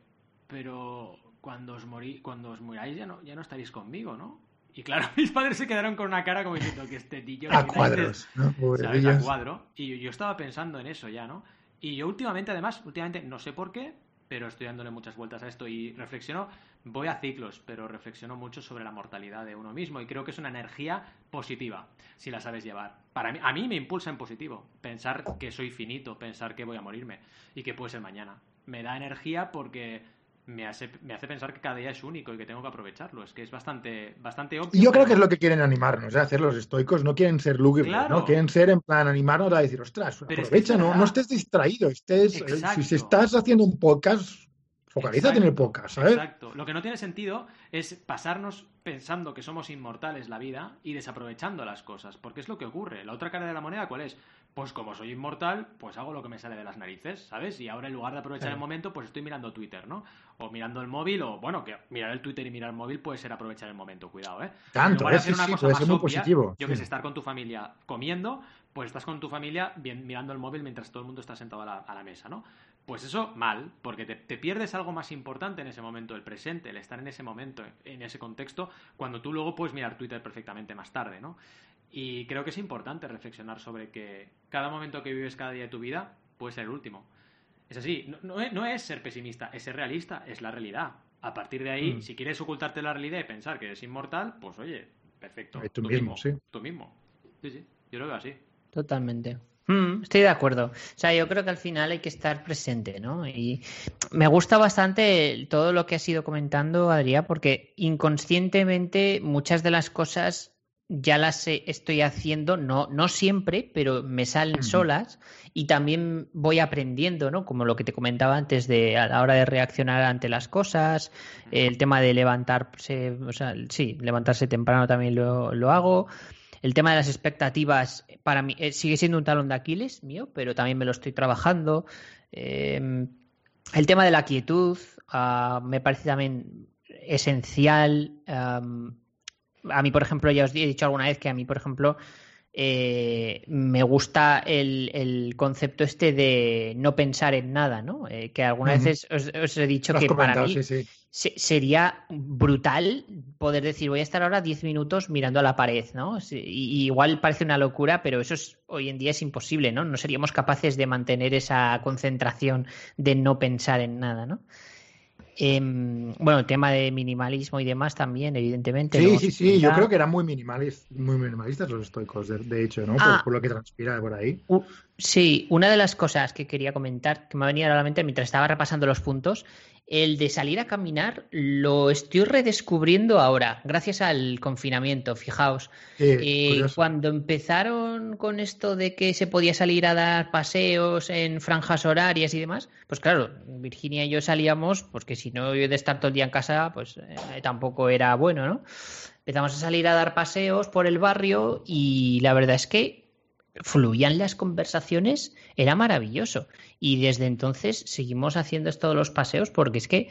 pero cuando os morí, cuando os muráis ya no, ya no estaréis conmigo, ¿no? Y claro, mis padres se quedaron con una cara como diciendo que este tío... A cuadros, ¿no? ¿sabes? A cuadro. Y yo estaba pensando en eso ya, ¿no? Y yo últimamente, además, últimamente, no sé por qué, pero estoy dándole muchas vueltas a esto y reflexiono, voy a ciclos, pero reflexiono mucho sobre la mortalidad de uno mismo y creo que es una energía positiva, si la sabes llevar. Para mí, a mí me impulsa en positivo, pensar que soy finito, pensar que voy a morirme y que puede ser mañana. Me da energía porque me hace, me hace pensar que cada día es único y que tengo que aprovecharlo. Es que es bastante, bastante obvio. Y yo creo que es lo que quieren animarnos, ¿eh? hacer los estoicos. No quieren ser lúgubres, ¿no? Quieren ser en plan animarnos a decir, ostras, aprovecha, no, no estés distraído. Estés, eh, si estás haciendo un podcast, Focalízate en el podcast, ¿sabes? Exacto. Lo que no tiene sentido es pasarnos pensando que somos inmortales la vida y desaprovechando las cosas, porque es lo que ocurre. La otra cara de la moneda, ¿cuál es? Pues como soy inmortal, pues hago lo que me sale de las narices, ¿sabes? Y ahora en lugar de aprovechar el momento, pues estoy mirando Twitter, ¿no? O mirando el móvil, o bueno, que mirar el Twitter y mirar el móvil puede ser aprovechar el momento, cuidado, ¿eh? Tanto, es hacer una cosa puede ser muy positivo. Yo que sé, estar con tu familia comiendo, pues estás con tu familia bien, mirando el móvil mientras todo el mundo está sentado a la, a la mesa, ¿no? Pues eso, mal, porque te, pierdes algo más importante en ese momento, el presente, el estar en ese momento, en ese contexto, cuando tú luego puedes mirar Twitter perfectamente más tarde, ¿no? Y creo que es importante reflexionar sobre que cada momento que vives cada día de tu vida puede ser el último. Es así, no, es, ser pesimista, es ser realista, es la realidad. A partir de ahí, mm. si quieres ocultarte la realidad y pensar que eres inmortal, pues oye, perfecto. tú, mismo, sí. Tú mismo. Sí, sí, yo lo veo así. Totalmente. Mm, estoy de acuerdo. O sea, yo creo que al final hay que estar presente, ¿no? Y me gusta bastante todo lo que has ido comentando, Adrián, porque inconscientemente muchas de las cosas ya las estoy haciendo, no, no siempre, pero me salen solas y también voy aprendiendo, ¿no? Como lo que te comentaba antes de a la hora de reaccionar ante las cosas, el tema de levantarse, o sea, sí, levantarse temprano también lo, lo hago. El tema de las expectativas para mí eh, sigue siendo un talón de Aquiles mío, pero también me lo estoy trabajando. Em, el tema de la quietud ah, me parece también esencial. A mí, por ejemplo, ya os he dicho alguna vez que a mí, por ejemplo, eh, me gusta el, concepto este de no pensar en nada, ¿no? Eh, que algunas veces os, he dicho que para mí sería brutal poder decir voy a estar ahora 10 minutos mirando a la pared, ¿no? Y, igual parece una locura, pero eso es, hoy en día es imposible, ¿no? No seríamos capaces de mantener esa concentración de no pensar en nada, ¿no? Em, bueno, el tema de minimalismo y demás también, evidentemente. Sí, sí, sí, yo creo que eran muy, minimalistas, muy minimalistas los estoicos, de, hecho, ¿no? Ah. por, lo que transpira por ahí. Sí, una de las cosas que quería comentar, que me ha venido a la mente mientras estaba repasando los puntos, el de salir a caminar lo estoy redescubriendo ahora, gracias al confinamiento, fijaos. Eh, cuando empezaron con esto de que se podía salir a dar paseos en franjas horarias y demás, pues claro, Virginia y yo salíamos, porque si no yo de estar todo el día en casa, pues eh, tampoco era bueno, ¿no? Empezamos a salir a dar paseos por el barrio y la verdad es que fluían las conversaciones, era maravilloso. Y desde entonces seguimos haciendo todos los paseos porque es que,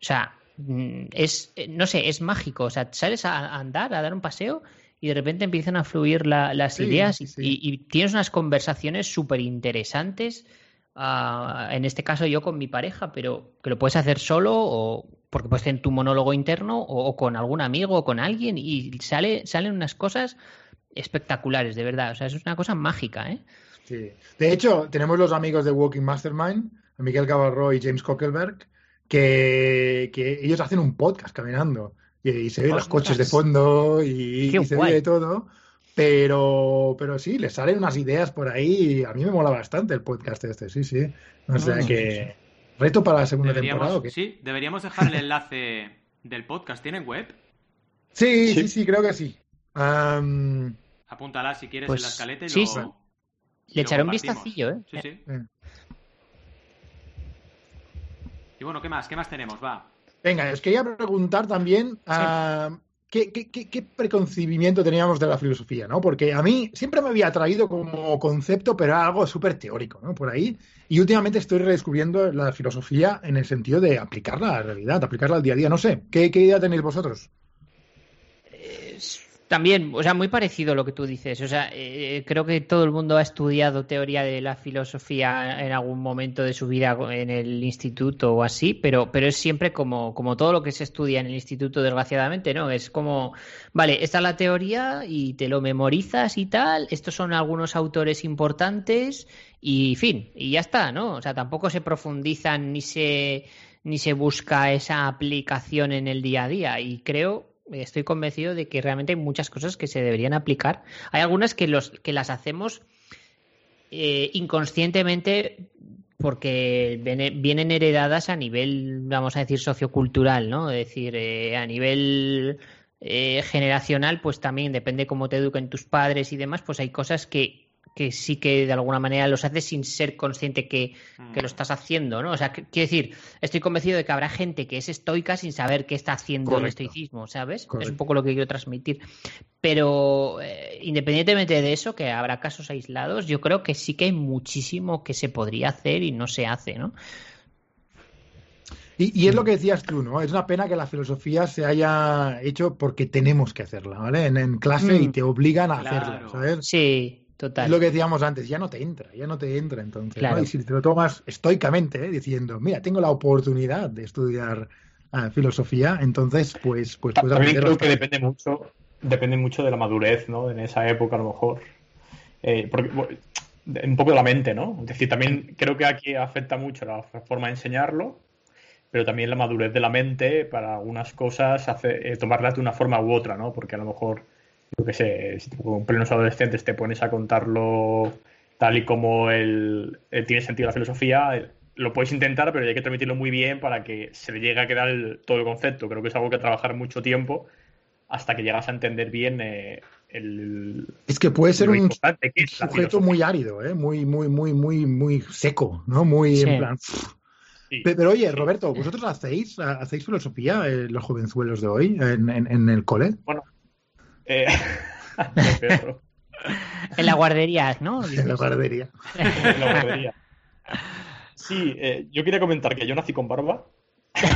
o sea, mm, es, no sé, es mágico. O sea, sales a andar, a dar un paseo y de repente empiezan a fluir las ideas Y, tienes unas conversaciones súper interesantes. Ah, en este caso yo con mi pareja, pero que lo puedes hacer solo o porque puedes tener tu monólogo interno o, o con algún amigo o con alguien y sale, salen unas cosas espectaculares, de verdad. O sea, eso es una cosa mágica, ¿eh? Sí. De hecho, tenemos los amigos de Walking Mastermind, Miguel Cabarro y James Cockelberg, que, ellos hacen un podcast caminando. Y, se ven los coches de fondo y, se ve todo. Pero, pero sí, les salen unas ideas por ahí. Y a mí me mola bastante el podcast este, sí, sí. O sea que. Reto para la segunda temporada. Sí, deberíamos dejar el enlace del podcast. ¿Tienen web? Sí, sí, sí, creo que sí. Apúntala si quieres en la pues, escaleta y sí, Le echaré un vistacillo, ¿eh? Sí, sí. Y bueno, ¿qué más? ¿Qué más tenemos? Va. Venga, os quería preguntar también ¿qué, preconcibimiento teníamos de la filosofía, ¿no? Porque a mí siempre me había atraído como concepto, pero era algo súper teórico, ¿no? Por ahí. Y últimamente estoy redescubriendo la filosofía en el sentido de aplicarla a la realidad, aplicarla al día a día. No sé, ¿qué, idea tenéis vosotros? También, o sea, muy parecido a lo que tú dices. O sea, eh, creo que todo el mundo ha estudiado teoría de la filosofía en algún momento de su vida en el instituto o así, pero, pero es siempre como, como todo lo que se estudia en el instituto, desgraciadamente, ¿no? Es como, vale, esta es la teoría y te lo memorizas y tal, estos son algunos autores importantes y fin, y ya está, ¿no? O sea, tampoco se profundizan ni se, ni se busca esa aplicación en el día a día y creo estoy convencido de que realmente hay muchas cosas que se deberían aplicar. Hay algunas que, los, que las hacemos eh, inconscientemente porque vienen heredadas a nivel, vamos a decir, sociocultural, ¿no? Es decir, eh, a nivel eh, generacional, pues también depende cómo te eduquen tus padres y demás, pues hay cosas que, que sí que de alguna manera los haces sin ser consciente que, lo mm. estás haciendo, ¿no? O sea, quiero decir, estoy convencido de que habrá gente que es estoica sin saber qué está haciendo el estoicismo, ¿sabes? Es un poco lo que quiero transmitir. Pero eh, independientemente de eso, que habrá casos aislados, yo creo que sí que hay muchísimo que se podría hacer y no se hace, ¿no? Y, es lo que decías tú, ¿no? Es una pena que la filosofía se haya hecho porque tenemos que hacerla, ¿vale? En, clase y mm. te obligan a hacerla, ¿sabes? Sí. Total. Es lo que decíamos antes, ya no te entra, ya no te entra entonces. Y si te lo tomas estoicamente, ¿eh? diciendo, mira, tengo la oportunidad de estudiar ah, filosofía, entonces, pues, pues También creo que depende mucho, depende mucho de la madurez, ¿no? En esa época, a lo mejor. Eh, porque, un poco de la mente, ¿no? Es decir, también creo que aquí afecta mucho la forma de enseñarlo, pero también la madurez de la mente para algunas cosas, hace, eh, tomarlas de una forma u otra, ¿no? Porque a lo mejor yo qué sé, si con plenos adolescentes te pones a contarlo tal y como el, tiene sentido la filosofía, lo puedes intentar, pero hay que transmitirlo muy bien para que se le llegue a quedar todo el concepto. Creo que es algo que trabajar mucho tiempo hasta que llegas a entender bien eh, el. Es que puede ser un sujeto muy árido, ¿eh? muy, muy, muy, muy, muy seco, ¿no? Muy en plan. Pero, oye, Roberto, ¿vosotros hacéis, hacéis filosofía eh, los jovenzuelos de hoy en, en el cole? Bueno, eh, en la guardería, ¿no? En la guardería. en la guardería. Sí, eh, yo quería comentar que yo nací con barba.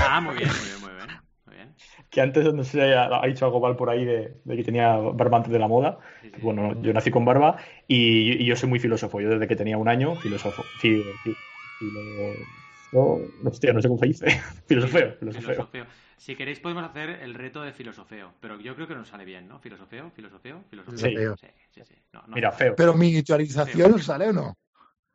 Ah, muy bien, muy bien, muy bien. Muy bien. Que antes no sé, ha dicho algo mal por ahí de, que tenía barba antes de la moda. Bueno, yo nací con barba y, yo soy muy filósofo. Yo desde que tenía un año, filósofo. Sí, sí, no, hostia, no sé cómo se dice. filosofeo, filosofeo. Si queréis podemos hacer el reto de filosofeo, pero yo creo que nos sale bien, ¿no? Filosofeo, filosofeo, filosofeo. Sí, sí, sí. Mira, feo. Pero miniaturización nos sale o no?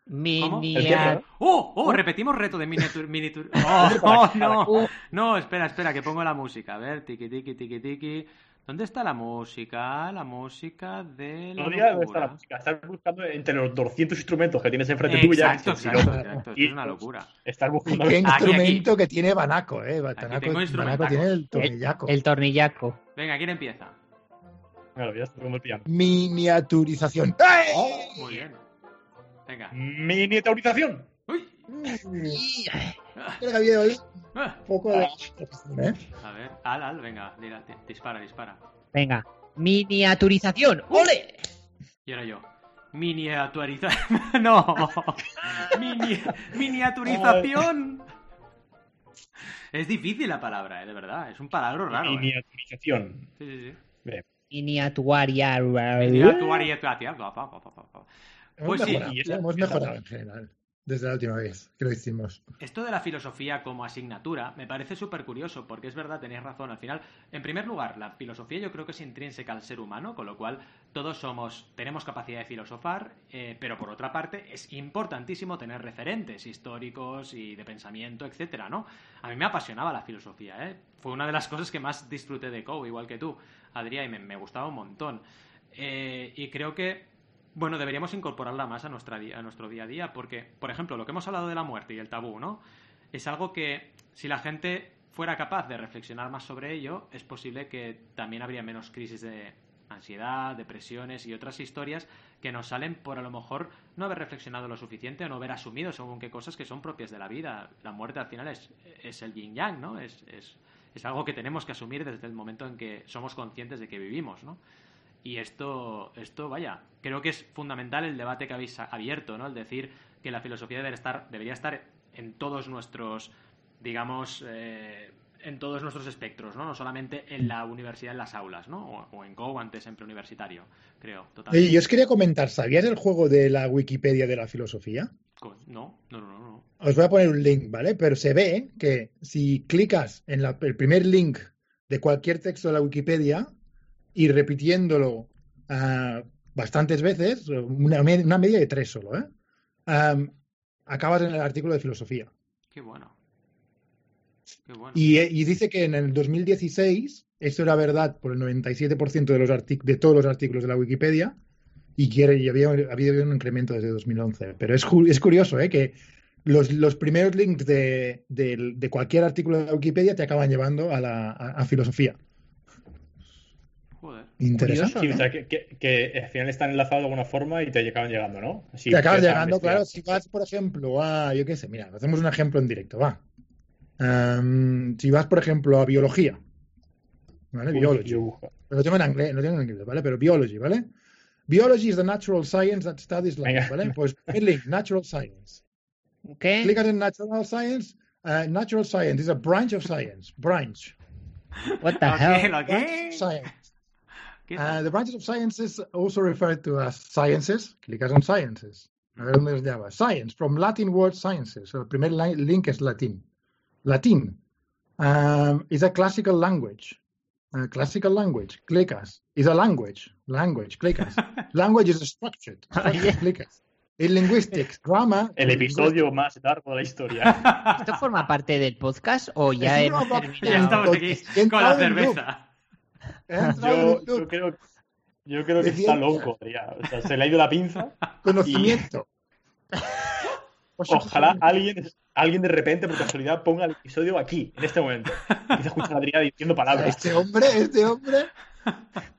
Miniatur... ¡Oh! ¡Oh! Repetimos reto de miniatur... miniatur... ¡Oh! oh no! No, espera, espera, que pongo la música. A ver, tiki, tiki, tiki, tiki. ¿Dónde está la música? La música de la. No dónde está la música. Estás buscando entre los 200 instrumentos que tienes enfrente tuya. Exacto, exacto. es una locura. Estás buscando. ¿Qué instrumento que tiene Banaco, eh? Banaco, Banaco tiene el tornillaco. El, tornillaco. Venga, ¿quién empieza? Claro, ya estoy como el piano. Miniaturización. Oh, muy bien. Venga. Miniaturización. Uy. Creo que había hoy Ah. poco de... ¿Eh? A ver, Al, Al, venga, dispara, dispara. Venga, miniaturización. ¡Ole! Y ahora yo. Miniaturización. no. Miniaturización. es difícil la palabra, ¿eh? de verdad. Es un palabra raro. ¿eh? Miniaturización. Sí, sí, sí. Miniatuaria. Miniatuaria. Pues sí, hemos mejorado en general desde la última vez que lo hicimos. Esto de la filosofía como asignatura me parece súper curioso, porque es verdad, tenéis razón. Al final, en primer lugar, la filosofía yo creo que es intrínseca al ser humano, con lo cual todos somos, tenemos capacidad de filosofar, eh, pero por otra parte es importantísimo tener referentes históricos y de pensamiento, etcétera, ¿no? A mí me apasionaba la filosofía, ¿eh? Fue una de las cosas que más disfruté de Coe, igual que tú, Adrián, y me, gustaba un montón. Eh, y creo que bueno, deberíamos incorporarla más a, nuestra, nuestro día a día, porque, por ejemplo, lo que hemos hablado de la muerte y el tabú, ¿no? Es algo que, si la gente fuera capaz de reflexionar más sobre ello, es posible que también habría menos crisis de ansiedad, depresiones y otras historias que nos salen por a lo mejor no haber reflexionado lo suficiente o no haber asumido según qué cosas que son propias de la vida. La muerte al final es, es el yin yang, ¿no? Es, es, es algo que tenemos que asumir desde el momento en que somos conscientes de que vivimos, ¿no? Y esto, esto, vaya, creo que es fundamental el debate que habéis abierto, ¿no? El decir que la filosofía debería estar, debería estar en todos nuestros, digamos, eh, en todos nuestros espectros, ¿no? No solamente en la universidad, en las aulas, ¿no? O, o en Go, antes siempre universitario, creo. Oye, yo os quería comentar, ¿sabías el juego de la Wikipedia de la filosofía? No, no, no. no. Os voy a poner un link, ¿vale? Pero se ve que si clicas en la- el primer link de cualquier texto de la Wikipedia y repitiéndolo ah, bastantes veces, una, me- una media de tres solo, ¿eh? Am, acabas en el artículo de filosofía. Qué bueno. Qué bueno. Y, y dice que en el 2016 esto era verdad por el 97% de, los de todos los artículos de la Wikipedia y que y había, habido un incremento desde 2011. Pero es, es curioso ¿eh? que los, los primeros links de, del- de cualquier artículo de la Wikipedia te acaban llevando a, la, a, a filosofía. Interesante. Sí, o ¿no? sea, que, que- que al final están enlazados de alguna forma y te acaban llegando, ¿no? Te acabas que llegando, claro, si vas, por ejemplo, a, yo qué sé, mira, hacemos un ejemplo en directo, va. Am, si vas, por ejemplo, a biología, ¿vale? Uy, Biology. yo. Lo tengo en inglés, lo tengo en inglés, ¿vale? Pero biology, ¿vale? Biology is the natural science that studies life, Venga. ¿vale? Pues link, natural science. ¿Qué? Clicas en natural science. uh, natural science is a branch of science. Branch. What the ¿Lo qué? hell? Of science. ¿Qué? Uh, the branches of sciences also referred to as sciences. Clicas en sciences. A ver dónde os. Science, from Latin word sciences. El primer li- link es latín. Latín. Um, is a classical language. Uh, classical language. Clicas. Is a language. Language. Clicas. language is structured. Oye. Clicas. In linguistics, grammar. El episodio más largo de la historia. ¿Esto forma parte del podcast o ya Sí, hemos no, no, ya estamos aquí con la en loop. cerveza. Yo, creo, yo creo que está loco. O sea, se le ha ido la pinza. Conocimiento. Ojalá alguien, alguien de repente, por casualidad, ponga el episodio aquí, en este momento. Empieza a escuchar a Adrián diciendo palabras. Este hombre, este hombre.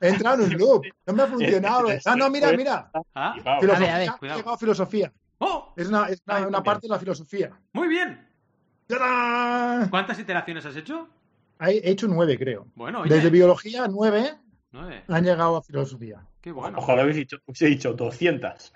He entrado en un loop. No me ha funcionado. Este- Ah, no, mira, mira. Ah, Flipao. Filosofía. A ver, a ver, ha llegado a filosofía. ¡Oh! Es una, es una, parte de la filosofía. Muy bien. ¿Cuántas iteraciones has hecho? He hecho nueve, creo. Bueno, oye. Desde biología, nueve Nueve. han llegado a filosofía. Qué bueno. Ojalá hubiese dicho, hubiese dicho 200.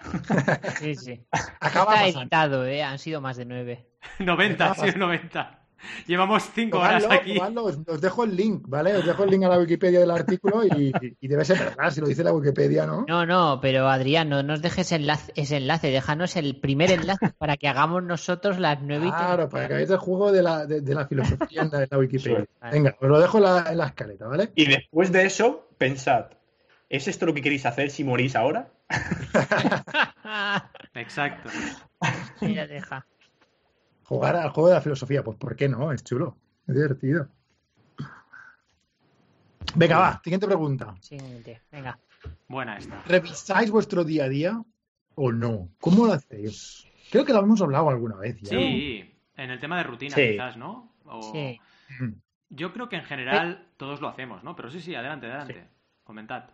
Sí, sí. Acaba Está pasando. editado, ¿eh? Han sido más de nueve. 90, sí, 90. Llevamos 5 horas Probadlo, aquí. Os, os dejo el link, ¿vale? Os dejo el link a la Wikipedia del artículo y, y debe ser verdad, si lo dice la Wikipedia, ¿no? No, no, pero Adrián, no nos dejes enlace- ese enlace, déjanos el primer enlace para que hagamos nosotros las nueve Claro, para que veáis el juego de la, de, de la filosofía en la, en la Wikipedia. Vale. Venga, os lo dejo en la, en la escaleta, ¿vale? Y después de eso, pensad, ¿es esto lo que queréis hacer si morís ahora? Exacto. Mira, deja. Jugar al juego de la filosofía, pues ¿por qué no? Es chulo, es divertido. Venga, va, siguiente pregunta. Siguiente, venga. Buena esta. ¿Revisáis vuestro día a día o no? ¿Cómo lo hacéis? Creo que lo hemos hablado alguna vez ya. Sí, en el tema de rutina, Sí. quizás, ¿no? O- Sí. Yo creo que en general todos lo hacemos, ¿no? Pero sí, sí, adelante, adelante. Comentad.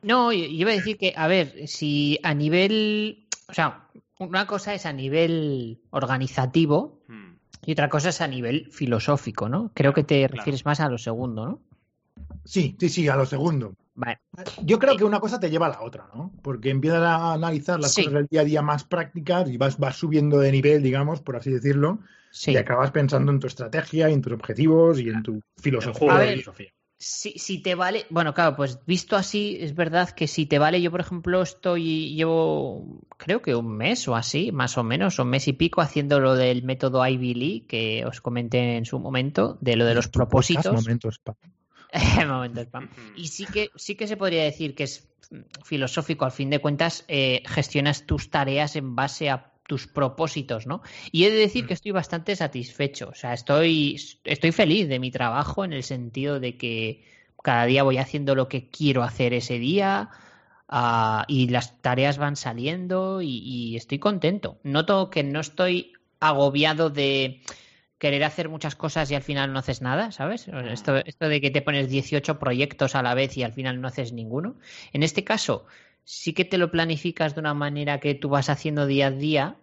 No, yo iba a decir que, a ver, si a nivel, o sea, una cosa es a nivel organizativo Hmm. y otra cosa es a nivel filosófico, ¿no? Creo que te Claro. refieres más a lo segundo, ¿no? Sí, sí, sí, a lo segundo. Vale. Yo creo que una cosa te lleva a la otra, ¿no? Porque empiezas a analizar las Sí. cosas del día a día más prácticas y vas, vas subiendo de nivel, digamos, por así decirlo, Sí. y acabas pensando en tu estrategia y en tus objetivos y en tu ver. filosofía. Si, si te vale, bueno, claro, pues visto así, es verdad que si te vale, yo por ejemplo estoy, llevo creo que un mes o así, más o menos, un mes y pico haciendo lo del método Ivy Lee que os comenté en su momento, de lo de los propósitos. Momentos, pa. Momento spam. Y sí que, sí que se podría decir que es mm, filosófico, al fin de cuentas, eh, gestionas tus tareas en base a tus propósitos, ¿no? Y he de decir que estoy bastante satisfecho, o sea, estoy, estoy feliz de mi trabajo en el sentido de que cada día voy haciendo lo que quiero hacer ese día ah, y las tareas van saliendo y, y estoy contento. Noto que no estoy agobiado de querer hacer muchas cosas y al final no haces nada, ¿sabes? Esto, esto de que te pones 18 proyectos a la vez y al final no haces ninguno. En este caso, sí que te lo planificas de una manera que tú vas haciendo día a día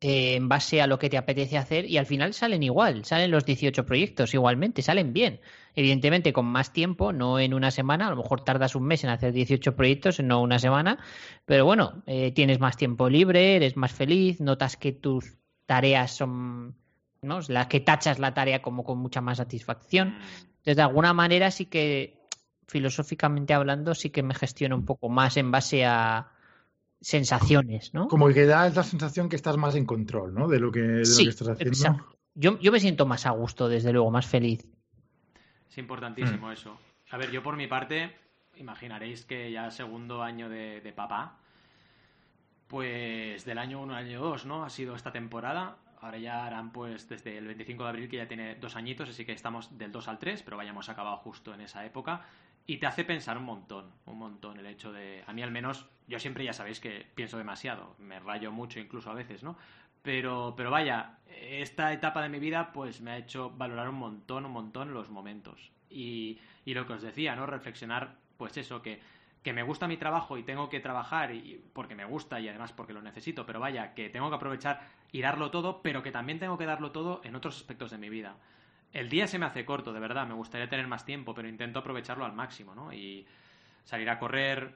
eh, en base a lo que te apetece hacer y al final salen igual, salen los 18 proyectos igualmente, salen bien. Evidentemente con más tiempo, no en una semana, a lo mejor tardas un mes en hacer 18 proyectos, no una semana, pero bueno, eh, tienes más tiempo libre, eres más feliz, notas que tus tareas son ¿no? La que tachas la tarea como con mucha más satisfacción. Mm. Entonces, de alguna manera sí que, filosóficamente hablando, sí que me gestiono un poco más en base a sensaciones, ¿no? Como que da la sensación que estás más en control, ¿no? De lo que, de lo Sí, que estás haciendo. exacto. Yo, yo me siento más a gusto, desde luego, más feliz. Es importantísimo eso. A ver, yo por mi parte, imaginaréis que ya segundo año de, de papá, pues del año 1 al año 2, ¿no? Ha sido esta temporada. Ahora ya harán pues desde el 25 de abril que ya tiene dos añitos, así que estamos del 2 al 3, pero vayamos acabado justo en esa época. Y te hace pensar un montón, un montón el hecho de... A mí al menos, yo siempre ya sabéis que pienso demasiado, me rayo mucho incluso a veces, ¿no? Pero, pero vaya, esta etapa de mi vida pues me ha hecho valorar un montón, un montón los momentos. Y, y lo que os decía, ¿no? Reflexionar, pues eso, que, que me gusta mi trabajo y tengo que trabajar y, porque me gusta y además porque lo necesito, pero vaya, que tengo que aprovechar y darlo todo, pero que también tengo que darlo todo en otros aspectos de mi vida. El día se me hace corto, de verdad, me gustaría tener más tiempo, pero intento aprovecharlo al máximo, ¿no? Y salir a correr,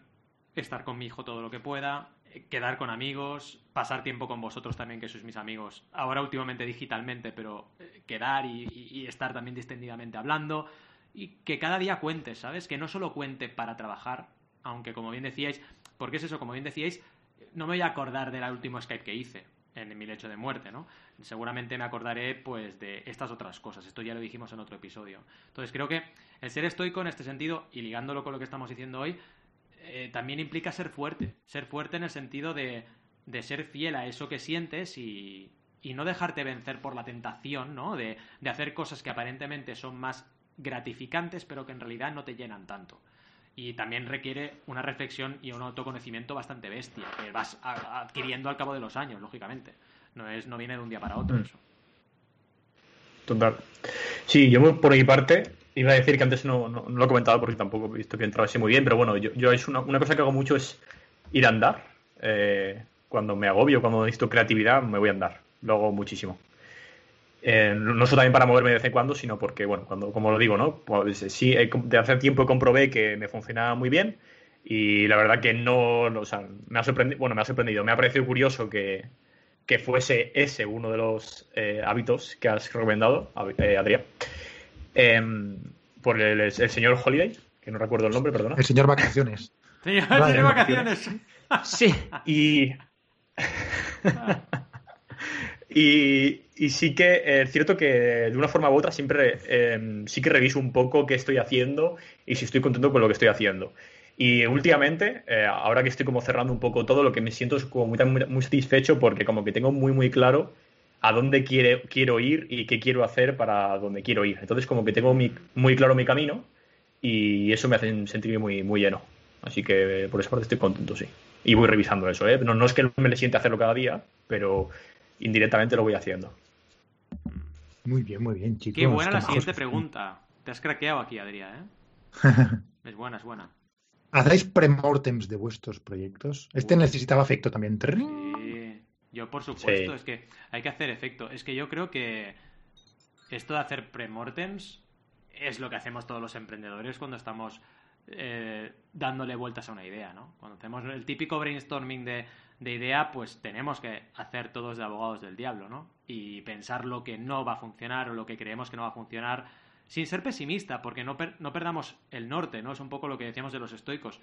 estar con mi hijo todo lo que pueda, eh, quedar con amigos, pasar tiempo con vosotros también, que sois mis amigos, ahora últimamente digitalmente, pero eh, quedar y, y- y estar también distendidamente hablando, y que cada día cuente, ¿sabes? Que no solo cuente para trabajar, aunque como bien decíais, porque es eso, como bien decíais, no me voy a acordar del último Skype que hice en mi lecho de muerte, ¿no? Seguramente me acordaré pues de estas otras cosas. Esto ya lo dijimos en otro episodio. Entonces creo que el ser estoico en este sentido, y ligándolo con lo que estamos diciendo hoy, eh, también implica ser fuerte. Ser fuerte en el sentido de, de ser fiel a eso que sientes y, y no dejarte vencer por la tentación, ¿no? De, de hacer cosas que aparentemente son más gratificantes, pero que en realidad no te llenan tanto. Y también requiere una reflexión y un autoconocimiento bastante bestia, que vas adquiriendo al cabo de los años, lógicamente. No, es, no viene de un día para otro Mm. eso. Total. Sí, yo por mi parte iba a decir que antes no, no- no lo he comentado porque tampoco he visto que entraba así muy bien, pero bueno, yo, yo es una, una cosa que hago mucho es ir a andar. Eh, cuando me agobio, cuando necesito creatividad, me voy a andar. Lo hago muchísimo. Eh, no solo también para moverme de vez en cuando, sino porque, bueno, cuando, como lo digo, ¿no? Pues, sí, com- de hace tiempo comprobé que me funcionaba muy bien y la verdad que no, no, o sea, me ha sorprendido, bueno, me ha sorprendido, me ha parecido curioso que, que fuese ese uno de los eh, hábitos que has recomendado, eh, Adrián, Em, por el, el señor Holiday, que no recuerdo el nombre, perdona. El señor vacaciones. Señor, Vale, tiene no, vacaciones. Sí. Y, y, y sí que eh, es cierto que de una forma u otra siempre eh, sí que reviso un poco qué estoy haciendo y si estoy contento con lo que estoy haciendo. Y últimamente, eh, ahora que estoy como cerrando un poco todo, lo que me siento es como muy, muy, muy satisfecho porque como que tengo muy muy claro a dónde quiere, quiero ir y qué quiero hacer para dónde quiero ir. Entonces como que tengo mi- muy claro mi camino y eso me hace sentirme muy, muy lleno. Así que por esa parte estoy contento, sí. Y voy revisando eso, ¿eh? No, no es que me le siente hacerlo cada día, pero indirectamente lo voy haciendo. Muy bien, muy bien, chicos. Qué buena la siguiente pregunta. Te has craqueado aquí, Adrián, ¿eh? Es buena, es buena. ¿Hacéis premortems de vuestros proyectos? Este Uy. necesitaba efecto también. Sí, yo por supuesto, Sí. es que hay que hacer efecto. Es que yo creo que esto de hacer premortems es lo que hacemos todos los emprendedores cuando estamos eh, dándole vueltas a una idea, ¿no? Cuando hacemos el típico brainstorming de, de idea, pues tenemos que hacer todos de abogados del diablo, ¿no? Y pensar lo que no va a funcionar o lo que creemos que no va a funcionar sin ser pesimista, porque no, per- no perdamos el norte, ¿no? Es un poco lo que decíamos de los estoicos.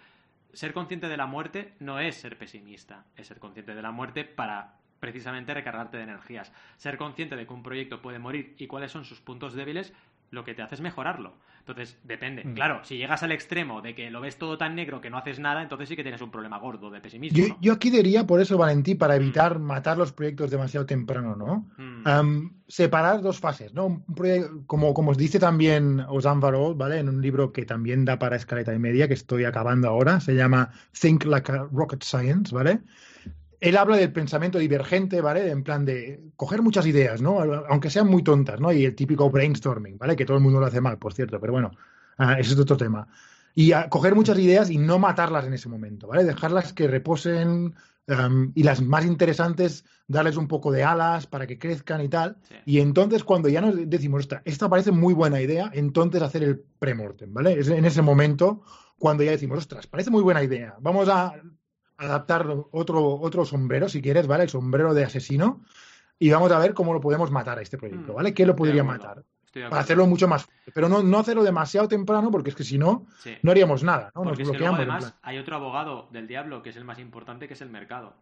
Ser consciente de la muerte no es ser pesimista, es ser consciente de la muerte para precisamente recargarte de energías. Ser consciente de que un proyecto puede morir y cuáles son sus puntos débiles, lo que te hace es mejorarlo. Entonces, depende. Mm. Claro, si llegas al extremo de que lo ves todo tan negro que no haces nada, entonces sí que tienes un problema gordo de pesimismo. Yo, ¿no? yo aquí diría, por eso, Valentí, para evitar matar los proyectos demasiado temprano, ¿no? Mm. Am, separar dos fases, ¿no? Un proye- como, como os dice también Osan Varol, ¿vale? En un libro que también da para escaleta y media, que estoy acabando ahora, se llama Think Like a Rocket Science, ¿vale? Él habla del pensamiento divergente, ¿vale? En plan de coger muchas ideas, ¿no? Aunque sean muy tontas, ¿no? Y el típico brainstorming, ¿vale? Que todo el mundo lo hace mal, por cierto, pero bueno, ah, ese es otro tema. Y a coger muchas ideas y no matarlas en ese momento, ¿vale? Dejarlas que reposen am, y las más interesantes darles un poco de alas para que crezcan y tal. Sí. Y entonces cuando ya nos decimos, esta, esta parece muy buena idea, entonces hacer el premortem, ¿vale? Es en ese momento cuando ya decimos, ostras, parece muy buena idea. Vamos a adaptar otro, otro sombrero, si quieres, ¿vale? El sombrero de asesino. y vamos a ver cómo lo podemos matar a este proyecto, Mm, ¿vale? ¿Qué lo podría matar? Para hacerlo mucho más fuerte. Pero no, no hacerlo demasiado temprano, porque es que si no, Sí. no haríamos nada, ¿no? Nos Porque es que luego, bloqueamos. en además, hay otro abogado del diablo que es el más importante, que es el mercado.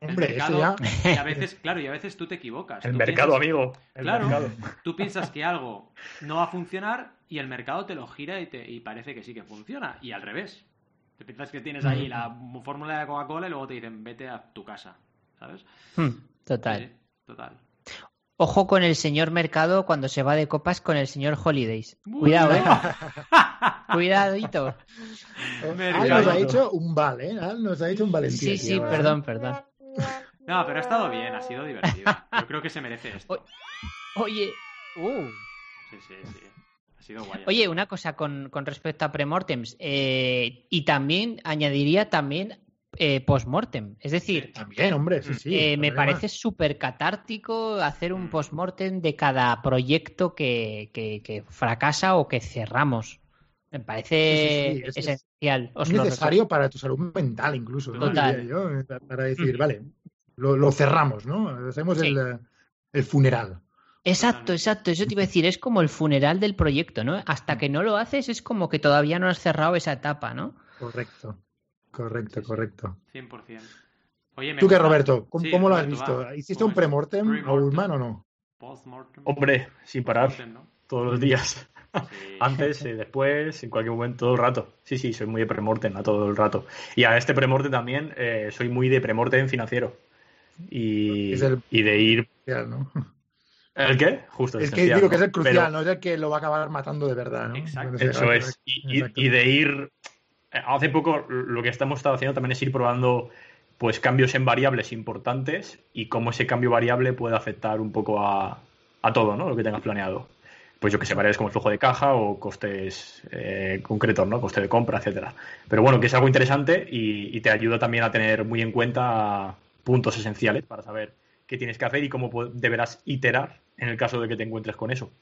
El Hombre, eso ya. Y a veces, claro, y a veces tú te equivocas. El Tú mercado, piensas- amigo. El Claro. mercado. Tú piensas que algo no va a funcionar y el mercado te lo gira y, te, y parece que sí que funciona. Y al revés. Te piensas que tienes ahí la fórmula de Coca-Cola y luego te dicen vete a tu casa. ¿Sabes? Hmm, Total. Sí, total. Ojo con el señor Mercado cuando se va de copas con el señor Holidays. Uy, Cuidado, no. eh. Cuidadito. Al Mercado. nos ha hecho un vale, ¿eh? Al nos ha hecho un valentía. Sí, sí, tío, perdón, perdón. No, pero ha estado bien, ha sido divertido. Yo creo que se merece esto. Oye, uh. Sí, sí, sí. Ha sido guay. Oye, una cosa con, con respecto a premortems. eh, y también añadiría también eh, postmortem. Es decir, También, hombre, sí, sí. eh, me parece súper catártico hacer un Mm. postmortem de cada proyecto que, que- que fracasa o que cerramos. Me parece es- esencial. Es necesario para tu salud mental, incluso. ¿no? Total. Yo, eh, para decir, vale, lo, lo cerramos, ¿no? Hacemos el funeral. Exacto, exacto. Eso te iba a decir, es como el funeral del proyecto, ¿no? Hasta que no lo haces es como que todavía no has cerrado esa etapa, ¿no? Correcto. Correcto, correcto. 100%. Oye, me ¿Tú qué, Roberto? ¿Cómo, Sí, cómo lo has visto? va. ¿Hiciste ¿Cómo un premortem a Premortem. Ullman o no? Postmortem. Hombre, sin parar ¿no? todos los días. Sí. Antes, eh, después, en cualquier momento, todo el rato. Sí, sí, soy muy de premortem a todo el rato. Y a este premortem también eh, soy muy de premortem financiero. Y, Es el- y de ir. ¿no? ¿El qué? Justo. Es que digo que es el crucial, Pero- no es el que lo va a acabar matando de verdad, ¿no? Exacto. Eso es. Y, y- exacto. y de ir. Hace poco lo que estamos estado haciendo también es ir probando pues cambios en variables importantes y cómo ese cambio variable puede afectar un poco a, a todo, ¿no? Lo que tengas planeado. Pues yo que sé, variables como el flujo de caja o costes eh, concretos, ¿no? Coste de compra, etcétera. Pero bueno, que es algo interesante y, y te ayuda también a tener muy en cuenta puntos esenciales para saber qué tienes que hacer y cómo deberás iterar en el caso de que te encuentres con eso.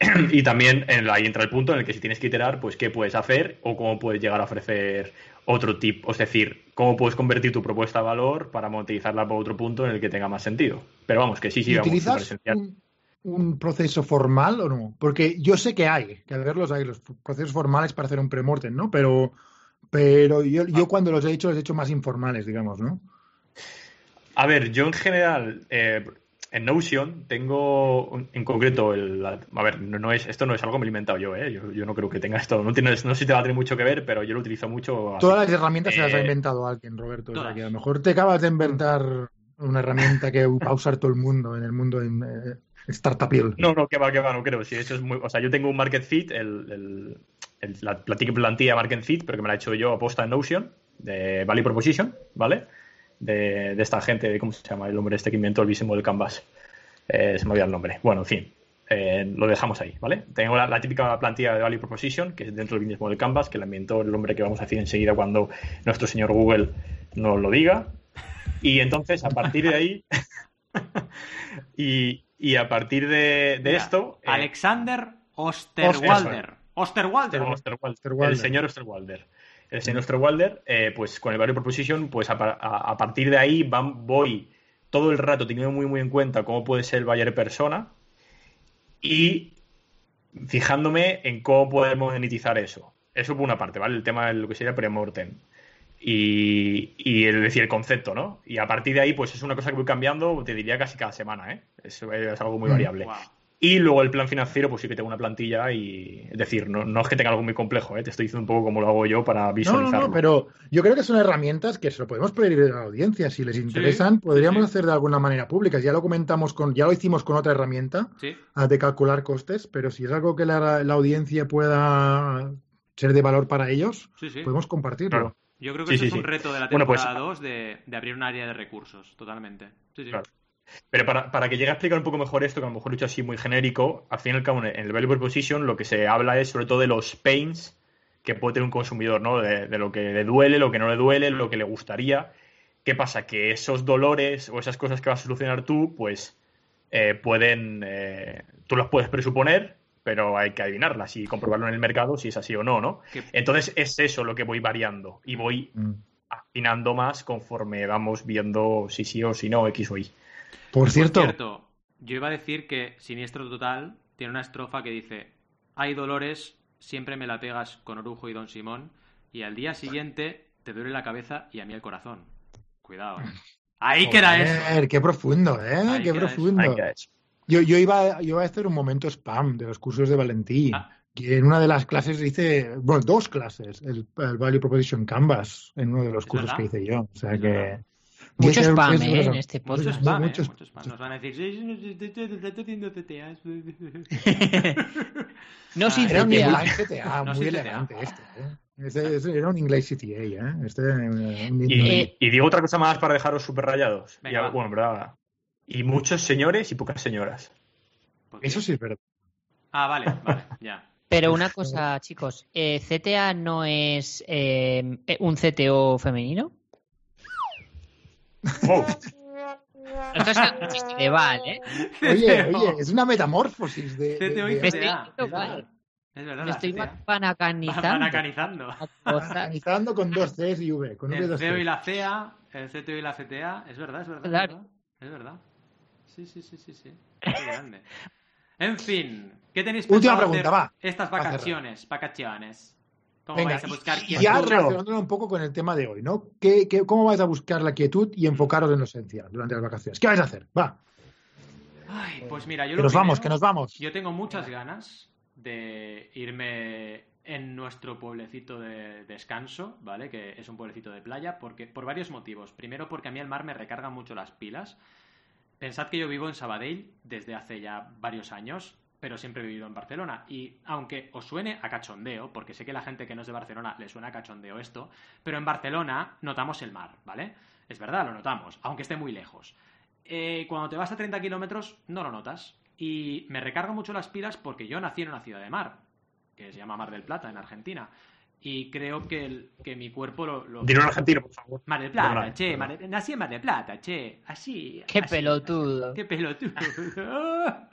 y también en la- ahí entra el punto en el que si tienes que iterar, pues qué puedes hacer o cómo puedes llegar a ofrecer otro tipo, es decir, cómo puedes convertir tu propuesta a valor para monetizarla por otro punto en el que tenga más sentido. Pero vamos, que sí, sí, ¿Y vamos, un, un proceso formal o no? Porque yo sé que hay, que al verlos hay los procesos formales para hacer un premortem, ¿no? Pero, pero yo, Ah. yo cuando los he hecho, los he hecho más informales, digamos, ¿no? A ver, yo en general, eh, en Notion tengo un- en concreto el. A ver, no, no es, esto no es algo que me he inventado yo, ¿eh? Yo, yo no creo que tenga esto. No, tiene, no sé si te va a tener mucho que ver, pero yo lo utilizo mucho. así. Todas las herramientas se las ha Eh, inventado alguien, Roberto. O sea, todas. que a lo mejor te acabas de inventar una herramienta que va a usar todo el mundo en el mundo en, eh, startupil. No, no, que va, que va, no creo. Sí, eso es muy, o sea, yo tengo un Market Fit, el, el- el- la, plantilla Market Fit, pero que me la he hecho yo aposta en Notion, de Value Proposition, ¿vale? De, de esta gente, de, ¿cómo se llama el hombre este que inventó el Visimo del Canvas? Eh, se me olvida el nombre. Bueno, en fin, eh, lo dejamos ahí, ¿vale? Tengo la, la típica plantilla de Value Proposition, que es dentro del mismo del Canvas, que la inventó el hombre que vamos a decir enseguida cuando nuestro señor Google nos lo diga. Y entonces, a partir de ahí, y, y a partir de, de Mira, esto... eh, Alexander Osterwalder. Osterwalder. Osterwalder, Osterwalder. El señor Osterwalder. El señor Osterwalder, eh, pues con el Value Proposition, pues a, par- a- a partir de ahí van, voy todo el rato teniendo muy muy en cuenta cómo puede ser el buyer persona y fijándome en cómo podemos monetizar eso. Eso por una parte, ¿vale? El tema de lo que sería premortem. Y, y el decir el concepto, ¿no? Y a partir de ahí, pues es una cosa que voy cambiando, te diría casi cada semana, ¿eh? Eso es algo muy Mm. variable. Wow. Y luego el plan financiero, pues sí que tengo una plantilla y. Es decir, no, no es que tenga algo muy complejo, ¿eh? te estoy diciendo un poco cómo lo hago yo para No, no, visualizarlo. no, pero yo creo que son herramientas que se lo podemos pedir a la audiencia. Si les interesan, podríamos sí. hacer de alguna manera públicas. Ya lo comentamos con, ya lo hicimos con otra herramienta Sí. ah, de calcular costes, pero si es algo que la, la audiencia pueda ser de valor para ellos, Sí, sí. podemos compartirlo. Claro. Yo creo que sí, es un sí. reto de la Bueno, pues- temporada 2 de, de abrir un área de recursos, totalmente. Sí, sí. Claro. Pero para, para que llegue a explicar un poco mejor esto, que a lo mejor lo he hecho así muy genérico, al fin y al cabo, en el Value Proposition lo que se habla es sobre todo de los pains que puede tener un consumidor, ¿no? De, de lo que le duele, lo que no le duele, lo que le gustaría. ¿Qué pasa? Que esos dolores o esas cosas que vas a solucionar tú, pues eh, pueden. eh, tú las puedes presuponer, pero hay que adivinarlas y comprobarlo en el mercado si es así o no, ¿no? Entonces es eso lo que voy variando y voy Mm. afinando más conforme vamos viendo si sí o si no, X o Y. Por cierto, Por cierto, yo iba a decir que Siniestro Total tiene una estrofa que dice: Hay dolores, siempre me la pegas con Orujo y Don Simón, y al día siguiente te duele la cabeza y a mí el corazón. Cuidado. ¿eh? Ahí queda eso. joder, qué profundo, ¿eh? Ahí qué eso. profundo. Eso. Yo, yo, iba, yo iba a hacer un momento spam de los cursos de Valentí. Ah. Que en una de las clases hice, bueno, dos clases, el, el Value Proposition Canvas, en uno de los cursos verdad. que hice yo. O sea Es que. verdad. Mucho spam, ¿eh? En este Mucho podcast. spam, ¿eh? mucho Mucho spam. Nos van a decir: no Ah, sin Era un CTA. inglés CTA, No muy elegante este. ¿eh? Este- este era un inglés CTA, ¿eh? Este, eh, un- Y, Eh, y digo otra cosa más para dejaros súper rayados. Venga, Y, bueno, verdad. Y muchos señores y pocas señoras. Eso sí es verdad. Ah, vale, vale, ya. Pero una cosa, chicos, eh, ¿CTA no es eh, eh, un CTO femenino? Wow. Esto es un chiste de Val, ¿eh? Oye, oye, es una metamorfos de. de- CTO y de- Me estoy Es verdad. mal. Es verdad, Me estoy panacanizando. Panacanizando. Dando con dos Cs y V. Con El dos CEO y la CEA, el CTO y la CTA, es verdad, es verdad. Claro. Es verdad. Sí, sí, sí, sí, sí. Qué grande. En fin, ¿qué tenéis Última pensado pregunta, hacer va. estas vacaciones? Vacaciones. ¿Cómo Venga, vais a buscar y, y relacionándolo un poco con el tema de hoy, ¿no? ¿Qué, qué, cómo vais a buscar la quietud y enfocaros en lo esencial durante las vacaciones? ¿Qué vais a hacer? Va, Ay, pues mira, yo que lo nos vamos, que nos vamos. Yo tengo muchas ganas de irme en nuestro pueblecito de descanso, ¿vale? Que es un pueblecito de playa, porque por varios motivos. Primero, porque a mí el mar me recarga mucho las pilas. Pensad que yo vivo en Sabadell desde hace ya varios años, pero siempre he vivido en Barcelona. Y aunque os suene a cachondeo, porque sé que la gente que no es de Barcelona le suena a cachondeo esto, pero en Barcelona notamos el mar, ¿vale? Es verdad, lo notamos, aunque esté muy lejos. Eh, cuando te vas a 30 kilómetros no lo notas. Y me recarga mucho las pilas porque yo nací en una ciudad de mar, que se llama Mar del Plata, en Argentina. Y creo que, el- que mi cuerpo lo... lo... Dilo en argentino, por favor. Mar del Plata, Perdona, che. Mar del- nací en Mar del Plata, che, así. Qué así. pelotudo. Qué pelotudo.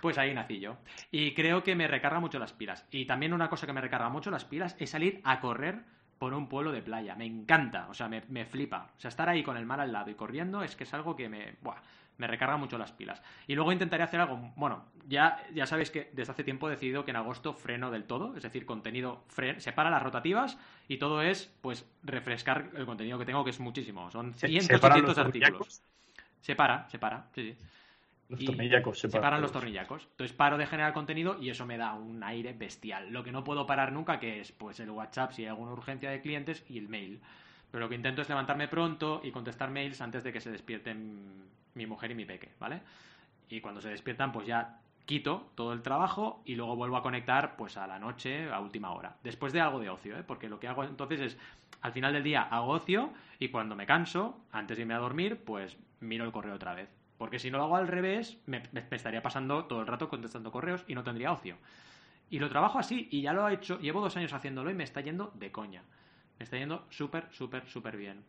Pues ahí nací yo. Y creo que me recarga mucho las pilas. Y también una cosa que me recarga mucho las pilas es salir a correr por un pueblo de playa. Me encanta, o sea, me, me flipa. O sea, estar ahí con el mar al lado y corriendo es que es algo que me, buah, me recarga mucho las pilas. Y luego intentaré hacer algo, bueno, ya, ya sabéis que desde hace tiempo he decidido que en agosto freno del todo, es decir, contenido, fre separa las rotativas y todo es, pues, refrescar el contenido que tengo, que es muchísimo. Son Se- cientos y separan cientos los de artículos. tornillacos. Se para, se para, sí, sí. Los tornillacos se separan paran los tornillacos. Entonces paro de generar contenido y eso me da un aire bestial. Lo que no puedo parar nunca, que es pues el WhatsApp si hay alguna urgencia de clientes y el mail. Pero lo que intento es levantarme pronto y contestar mails antes de que se despierten mi mujer y mi peque, ¿vale? Y cuando se despiertan, pues ya quito todo el trabajo y luego vuelvo a conectar pues a la noche, a última hora. Después de algo de ocio, ¿eh? Porque lo que hago entonces es, al final del día hago ocio y cuando me canso, antes de irme a dormir, pues miro el correo otra vez. Porque si no lo hago al revés, me, me- estaría pasando todo el rato contestando correos y no tendría ocio. Y lo trabajo así y ya lo he hecho, llevo dos años haciéndolo y me está yendo de coña. Me está yendo súper, súper, súper bien.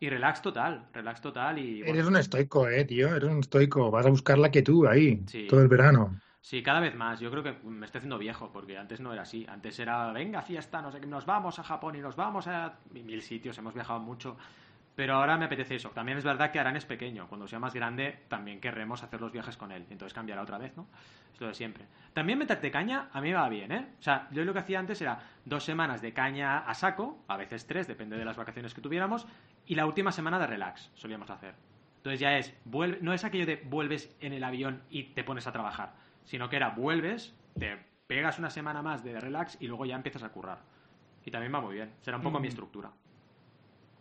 Y relax total, relax total y... bueno, Eres un estoico, eh, tío. Eres un estoico. Vas a buscar la quietud ahí Sí. todo el verano. Sí, cada vez más. Yo creo que me estoy haciendo viejo, porque antes no era así. Antes era, venga, fiesta, no sé qué, nos vamos a Japón y nos vamos a mil sitios, hemos viajado mucho. Pero ahora me apetece eso. También es verdad que Arán es pequeño. Cuando sea más grande, también querremos hacer los viajes con él. Entonces cambiará otra vez, ¿no? Es lo de siempre. También meterte caña, a mí me va bien, ¿eh? O sea, yo lo que hacía antes era dos semanas de caña a saco, a veces tres, depende de las vacaciones que tuviéramos, y la última semana de relax, solíamos hacer. Entonces ya es, vuelve, no es aquello de vuelves en el avión y te pones a trabajar, sino que era vuelves, te pegas una semana más de relax y luego ya empiezas a currar. Y también va muy bien, será un poco mi estructura.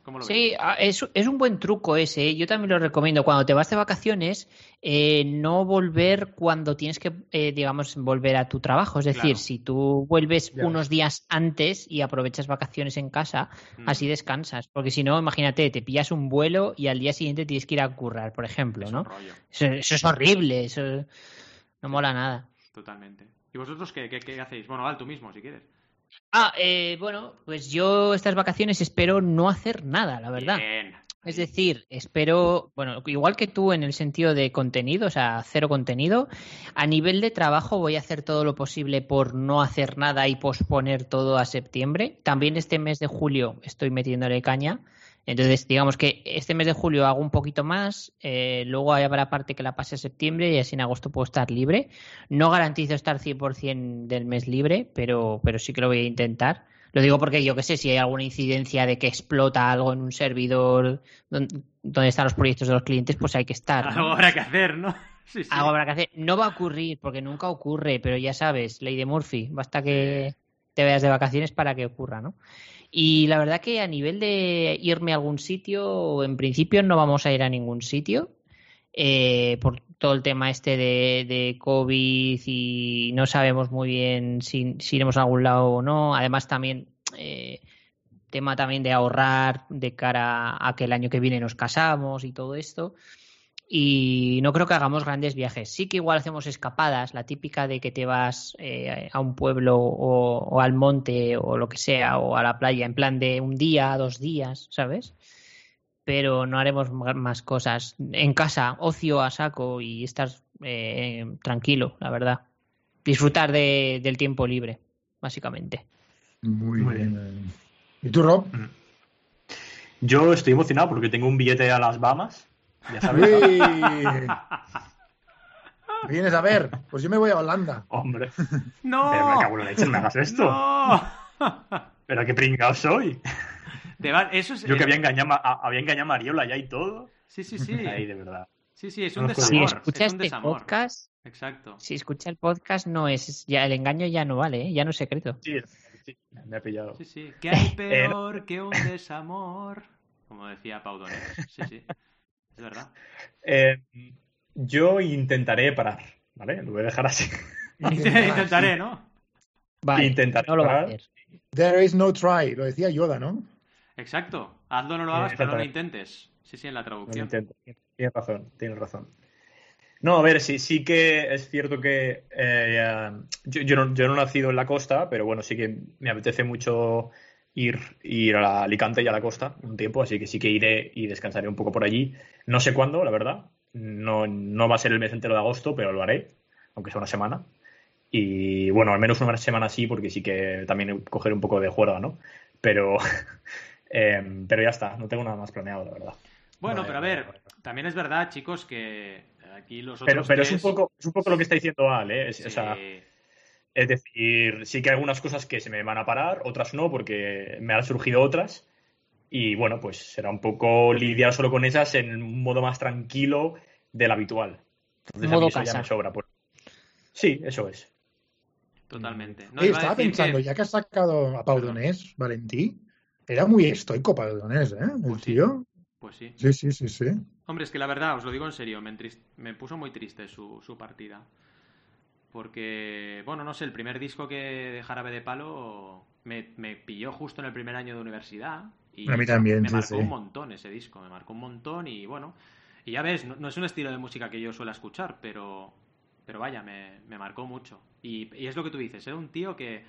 ¿Cómo lo Sí, ah, es, es un buen truco ese. ¿eh? Yo también lo recomiendo. Cuando te vas de vacaciones, eh, no volver cuando tienes que, eh, digamos, volver a tu trabajo. Es decir, Claro. si tú vuelves Ya. unos días antes y aprovechas vacaciones en casa, Mm. así descansas. Porque si no, imagínate, te pillas un vuelo y al día siguiente tienes que ir a currar, por ejemplo, Es ¿no? Eso, eso es horrible. Eso no mola nada. totalmente. ¿Y vosotros qué, qué, qué hacéis? Bueno, Val, tú mismo, si quieres. Ah, eh, bueno, pues yo estas vacaciones espero no hacer nada, la verdad. Bien. Es decir, espero, bueno, igual que tú en el sentido de contenido, o sea, cero contenido, a nivel de trabajo voy a hacer todo lo posible por no hacer nada y posponer todo a septiembre. También este mes de julio estoy metiéndole caña. Entonces, digamos que este mes de julio hago un poquito más, eh, luego habrá parte que la pase a septiembre y así en agosto puedo estar libre. No garantizo estar 100% del mes libre, pero, pero sí que lo voy a intentar. Lo digo porque yo qué sé, si hay alguna incidencia de que explota algo en un servidor donde, donde están los proyectos de los clientes, pues hay que estar. ¿no? Algo habrá que hacer, ¿no? Sí, sí. Algo habrá que hacer. No va a ocurrir, porque nunca ocurre, pero ya sabes, ley de Murphy, basta que te veas de vacaciones para que ocurra, ¿no? Y la verdad que a nivel de irme a algún sitio, en principio no vamos a ir a ningún sitio, eh, por todo el tema este de, de COVID y no sabemos muy bien si, iremos a algún lado o no. Además también eh, tema también de ahorrar de cara a que el año que viene nos casamos y todo esto y no creo que hagamos grandes viajes. Sí que igual hacemos escapadas, la típica de que te vas eh, a un pueblo o, o, al monte o lo que sea, o a la playa, en plan de un día, dos días, ¿sabes? Pero no haremos más cosas. En casa, ocio a saco y estar eh, tranquilo, la verdad. Disfrutar de, del tiempo libre, básicamente. Muy, Muy bien. bien. ¿Y tú, Rob? Yo estoy emocionado porque tengo un billete a las Bahamas ya sabes. ¿Vienes a ver? Pues yo me voy a Holanda. Hombre. ¡No! Pero me cago en la leche, no me hagas esto. ¡No! Pero qué pringado soy. Te va... Eso es, yo que había engañado, a, había engañado a Mariola ya y todo. Sí, sí, sí. Ahí, de verdad. Sí, sí, es un desamor. Si escucha es un este desamor. podcast, Exacto. si escucha el podcast, no es ya el engaño ya no vale, ¿eh? ya no es secreto. Sí, sí, me ha pillado. Sí, sí. ¿Qué hay peor que un desamor? Como decía Pau Donés. Sí, sí. Es verdad. Eh, yo intentaré parar, ¿vale? Lo voy a dejar así. intentaré, ¿no? Vale, intentaré no lo va a parar. hacer. There is no try, lo decía Yoda, ¿no? Exacto. Hazlo, no lo hagas, pero no lo intentes. Sí, sí, en la No traducción. intento. Tienes razón, tienes razón. No, a ver, sí, sí que es cierto que eh, yo, yo, no, yo no he nacido en la costa, pero bueno, sí que me apetece mucho ir, ir a la Alicante y a la costa un tiempo, así que sí que iré y descansaré un poco por allí. No sé cuándo, la verdad. No, no va a ser el mes entero de agosto, pero lo haré, aunque sea una semana. Y bueno, al menos una semana sí, porque sí que también cogeré un poco de juerga, ¿no? Pero, eh, pero ya está, no tengo nada más planeado, la verdad. Bueno, Vale, pero a ver, vale. también es verdad, chicos, que aquí los Pero, otros pero es un poco, es un poco lo que está diciendo Al, ¿eh? Es, Sí. o sea, es decir, sí que hay algunas cosas que se me van a parar, otras no, porque me han surgido otras. Y bueno, pues será un poco lidiar solo con esas en un modo más tranquilo del habitual. Entonces a Modo mí eso ya me sobra. Pues. Sí, eso es. Totalmente. No, Oye, a estaba pensando, que- ya que has sacado a Pau Donés, Valentí, era muy estoico Pau Donés, ¿eh? El Pues sí. tío. Pues sí. Sí, sí, sí, sí. Hombre, es que la verdad, os lo digo en serio, me, me puso muy triste su, su partida. Porque, bueno, no sé, el primer disco que de Jarabe de Palo me, me pilló justo en el primer año de universidad. Y A mí también, Me sí, marcó sí. un montón ese disco, me marcó un montón y bueno. Y ya ves, no, no es un estilo de música que yo suelo escuchar, pero, pero vaya, me, me marcó mucho. Y, y es lo que tú dices, era un tío que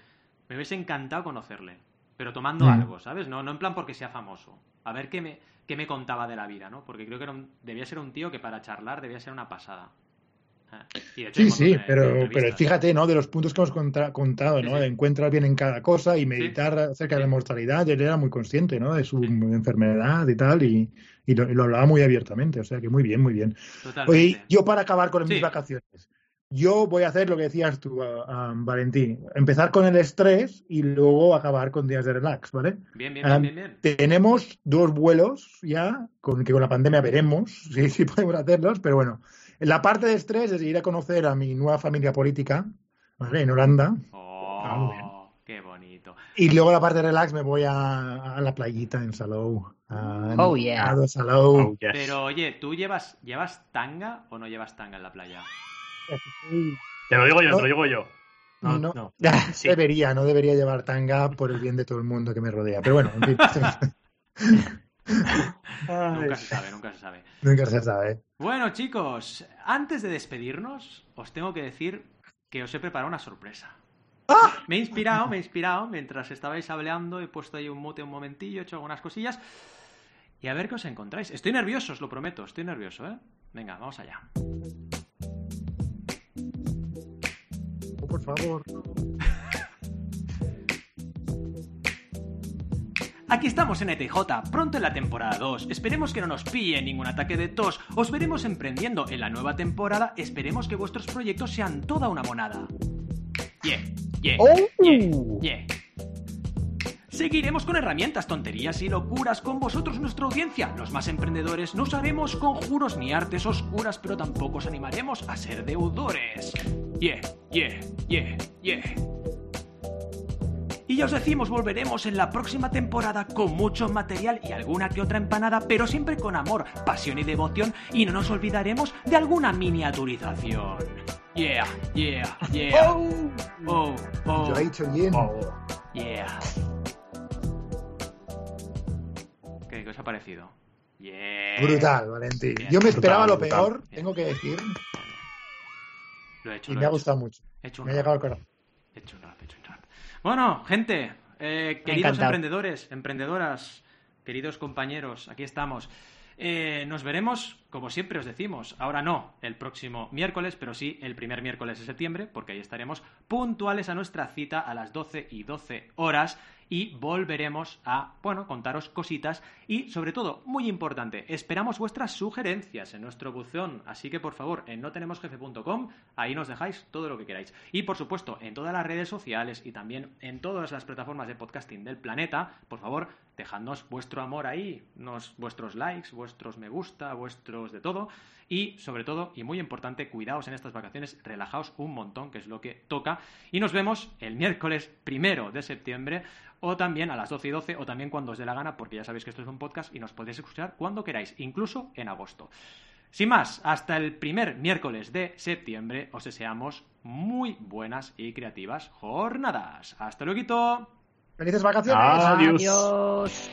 me hubiese encantado conocerle, pero tomando Mm. algo, ¿sabes? No, no en plan porque sea famoso. A ver qué me, qué me contaba de la vida, ¿no? Porque creo que era un- debía ser un tío que para charlar debía ser una pasada. Ah, Sí, sí, pero, pero fíjate, ¿no? De los puntos que hemos contado, Sí, ¿no? sí. De encuentrar bien en cada cosa y meditar acerca de la Sí. mortalidad. Él era muy consciente, ¿no? De su Sí. enfermedad y tal, y, y lo, y lo hablaba muy abiertamente. O sea que muy bien, muy bien. Totalmente. Oye, yo para acabar con Sí. mis vacaciones, yo voy a hacer lo que decías tú, ah, Valentín. Empezar con el estrés y luego acabar con días de relax, ¿vale? Bien, bien, bien, bien, bien. Tenemos dos vuelos ya, con que con la pandemia veremos si, si podemos hacerlos, pero bueno, la parte de estrés es ir a conocer a mi nueva familia política, ¿vale? En Holanda. Ah. Oh, qué bonito. Y luego la parte de relax me voy a, a la playita en Salou. A, Oh, yeah. a Salou. Oh, yes. Pero oye, ¿tú llevas, llevas tanga o no llevas tanga en la playa? Te lo digo yo, No. te lo digo yo. No, No. no. Sí. Debería, no debería llevar tanga por el bien de todo el mundo que me rodea. Pero bueno, en fin. Nunca se sabe, nunca se sabe. nunca se sabe. Bueno, chicos, antes de despedirnos, os tengo que decir que os he preparado una sorpresa. ¡Ah! Me he inspirado, me he inspirado mientras estabais hablando, he puesto ahí un mute un momentillo, he hecho algunas cosillas. Y a ver qué os encontráis. Estoy nervioso, os lo prometo, estoy nervioso, ¿eh? Venga, vamos allá. Oh, por favor. Aquí estamos en ETJ, pronto en la temporada 2. Esperemos que no nos pille ningún ataque de tos. Os veremos emprendiendo en la nueva temporada. Esperemos que vuestros proyectos sean toda una monada. Yeah, yeah, Oh. yeah, yeah. Seguiremos con herramientas, tonterías y locuras con vosotros, nuestra audiencia. Los más emprendedores no usaremos conjuros ni artes oscuras, pero tampoco os animaremos a ser deudores. Yeah, yeah, yeah, yeah. Y ya os decimos, volveremos en la próxima temporada con mucho material y alguna que otra empanada, pero siempre con amor, pasión y devoción, y no nos olvidaremos de alguna miniaturización. Yeah, yeah, yeah. Oh, oh, Yo he dicho bien. yeah. ¿Qué, qué os ha parecido? Yeah. Brutal, Valentín. Bien, Yo me brutal, esperaba lo brutal. peor, Bien. tengo que decir, Lo he hecho, y lo me he ha hecho. gustado mucho. He hecho Me ha llegado al corazón. he hecho un rap, he hecho un rap. Bueno, gente, eh, queridos encantado. emprendedores, emprendedoras, queridos compañeros, aquí estamos. Eh, nos veremos, como siempre os decimos, ahora no el próximo miércoles, pero sí el primer miércoles de septiembre, porque ahí estaremos puntuales a nuestra cita a las 12 y 12 horas y volveremos a, bueno, contaros cositas y, sobre todo, muy importante, esperamos vuestras sugerencias en nuestro buzón, así que, por favor, en notenemosjefe.com, ahí nos dejáis todo lo que queráis. Y, por supuesto, en todas las redes sociales y también en todas las plataformas de podcasting del planeta, por favor, dejadnos vuestro amor ahí, nos, vuestros likes, vuestros me gusta, vuestros de todo. Y sobre todo, y muy importante, cuidaos en estas vacaciones, relajaos un montón, que es lo que toca. Y nos vemos el miércoles primero de septiembre, o también a las 12 y 12, o también cuando os dé la gana, porque ya sabéis que esto es un podcast y nos podéis escuchar cuando queráis, incluso en agosto. Sin más, hasta el primer miércoles de septiembre os deseamos muy buenas y creativas jornadas. Hasta luego. ¡Felices vacaciones! Adiós. Adiós.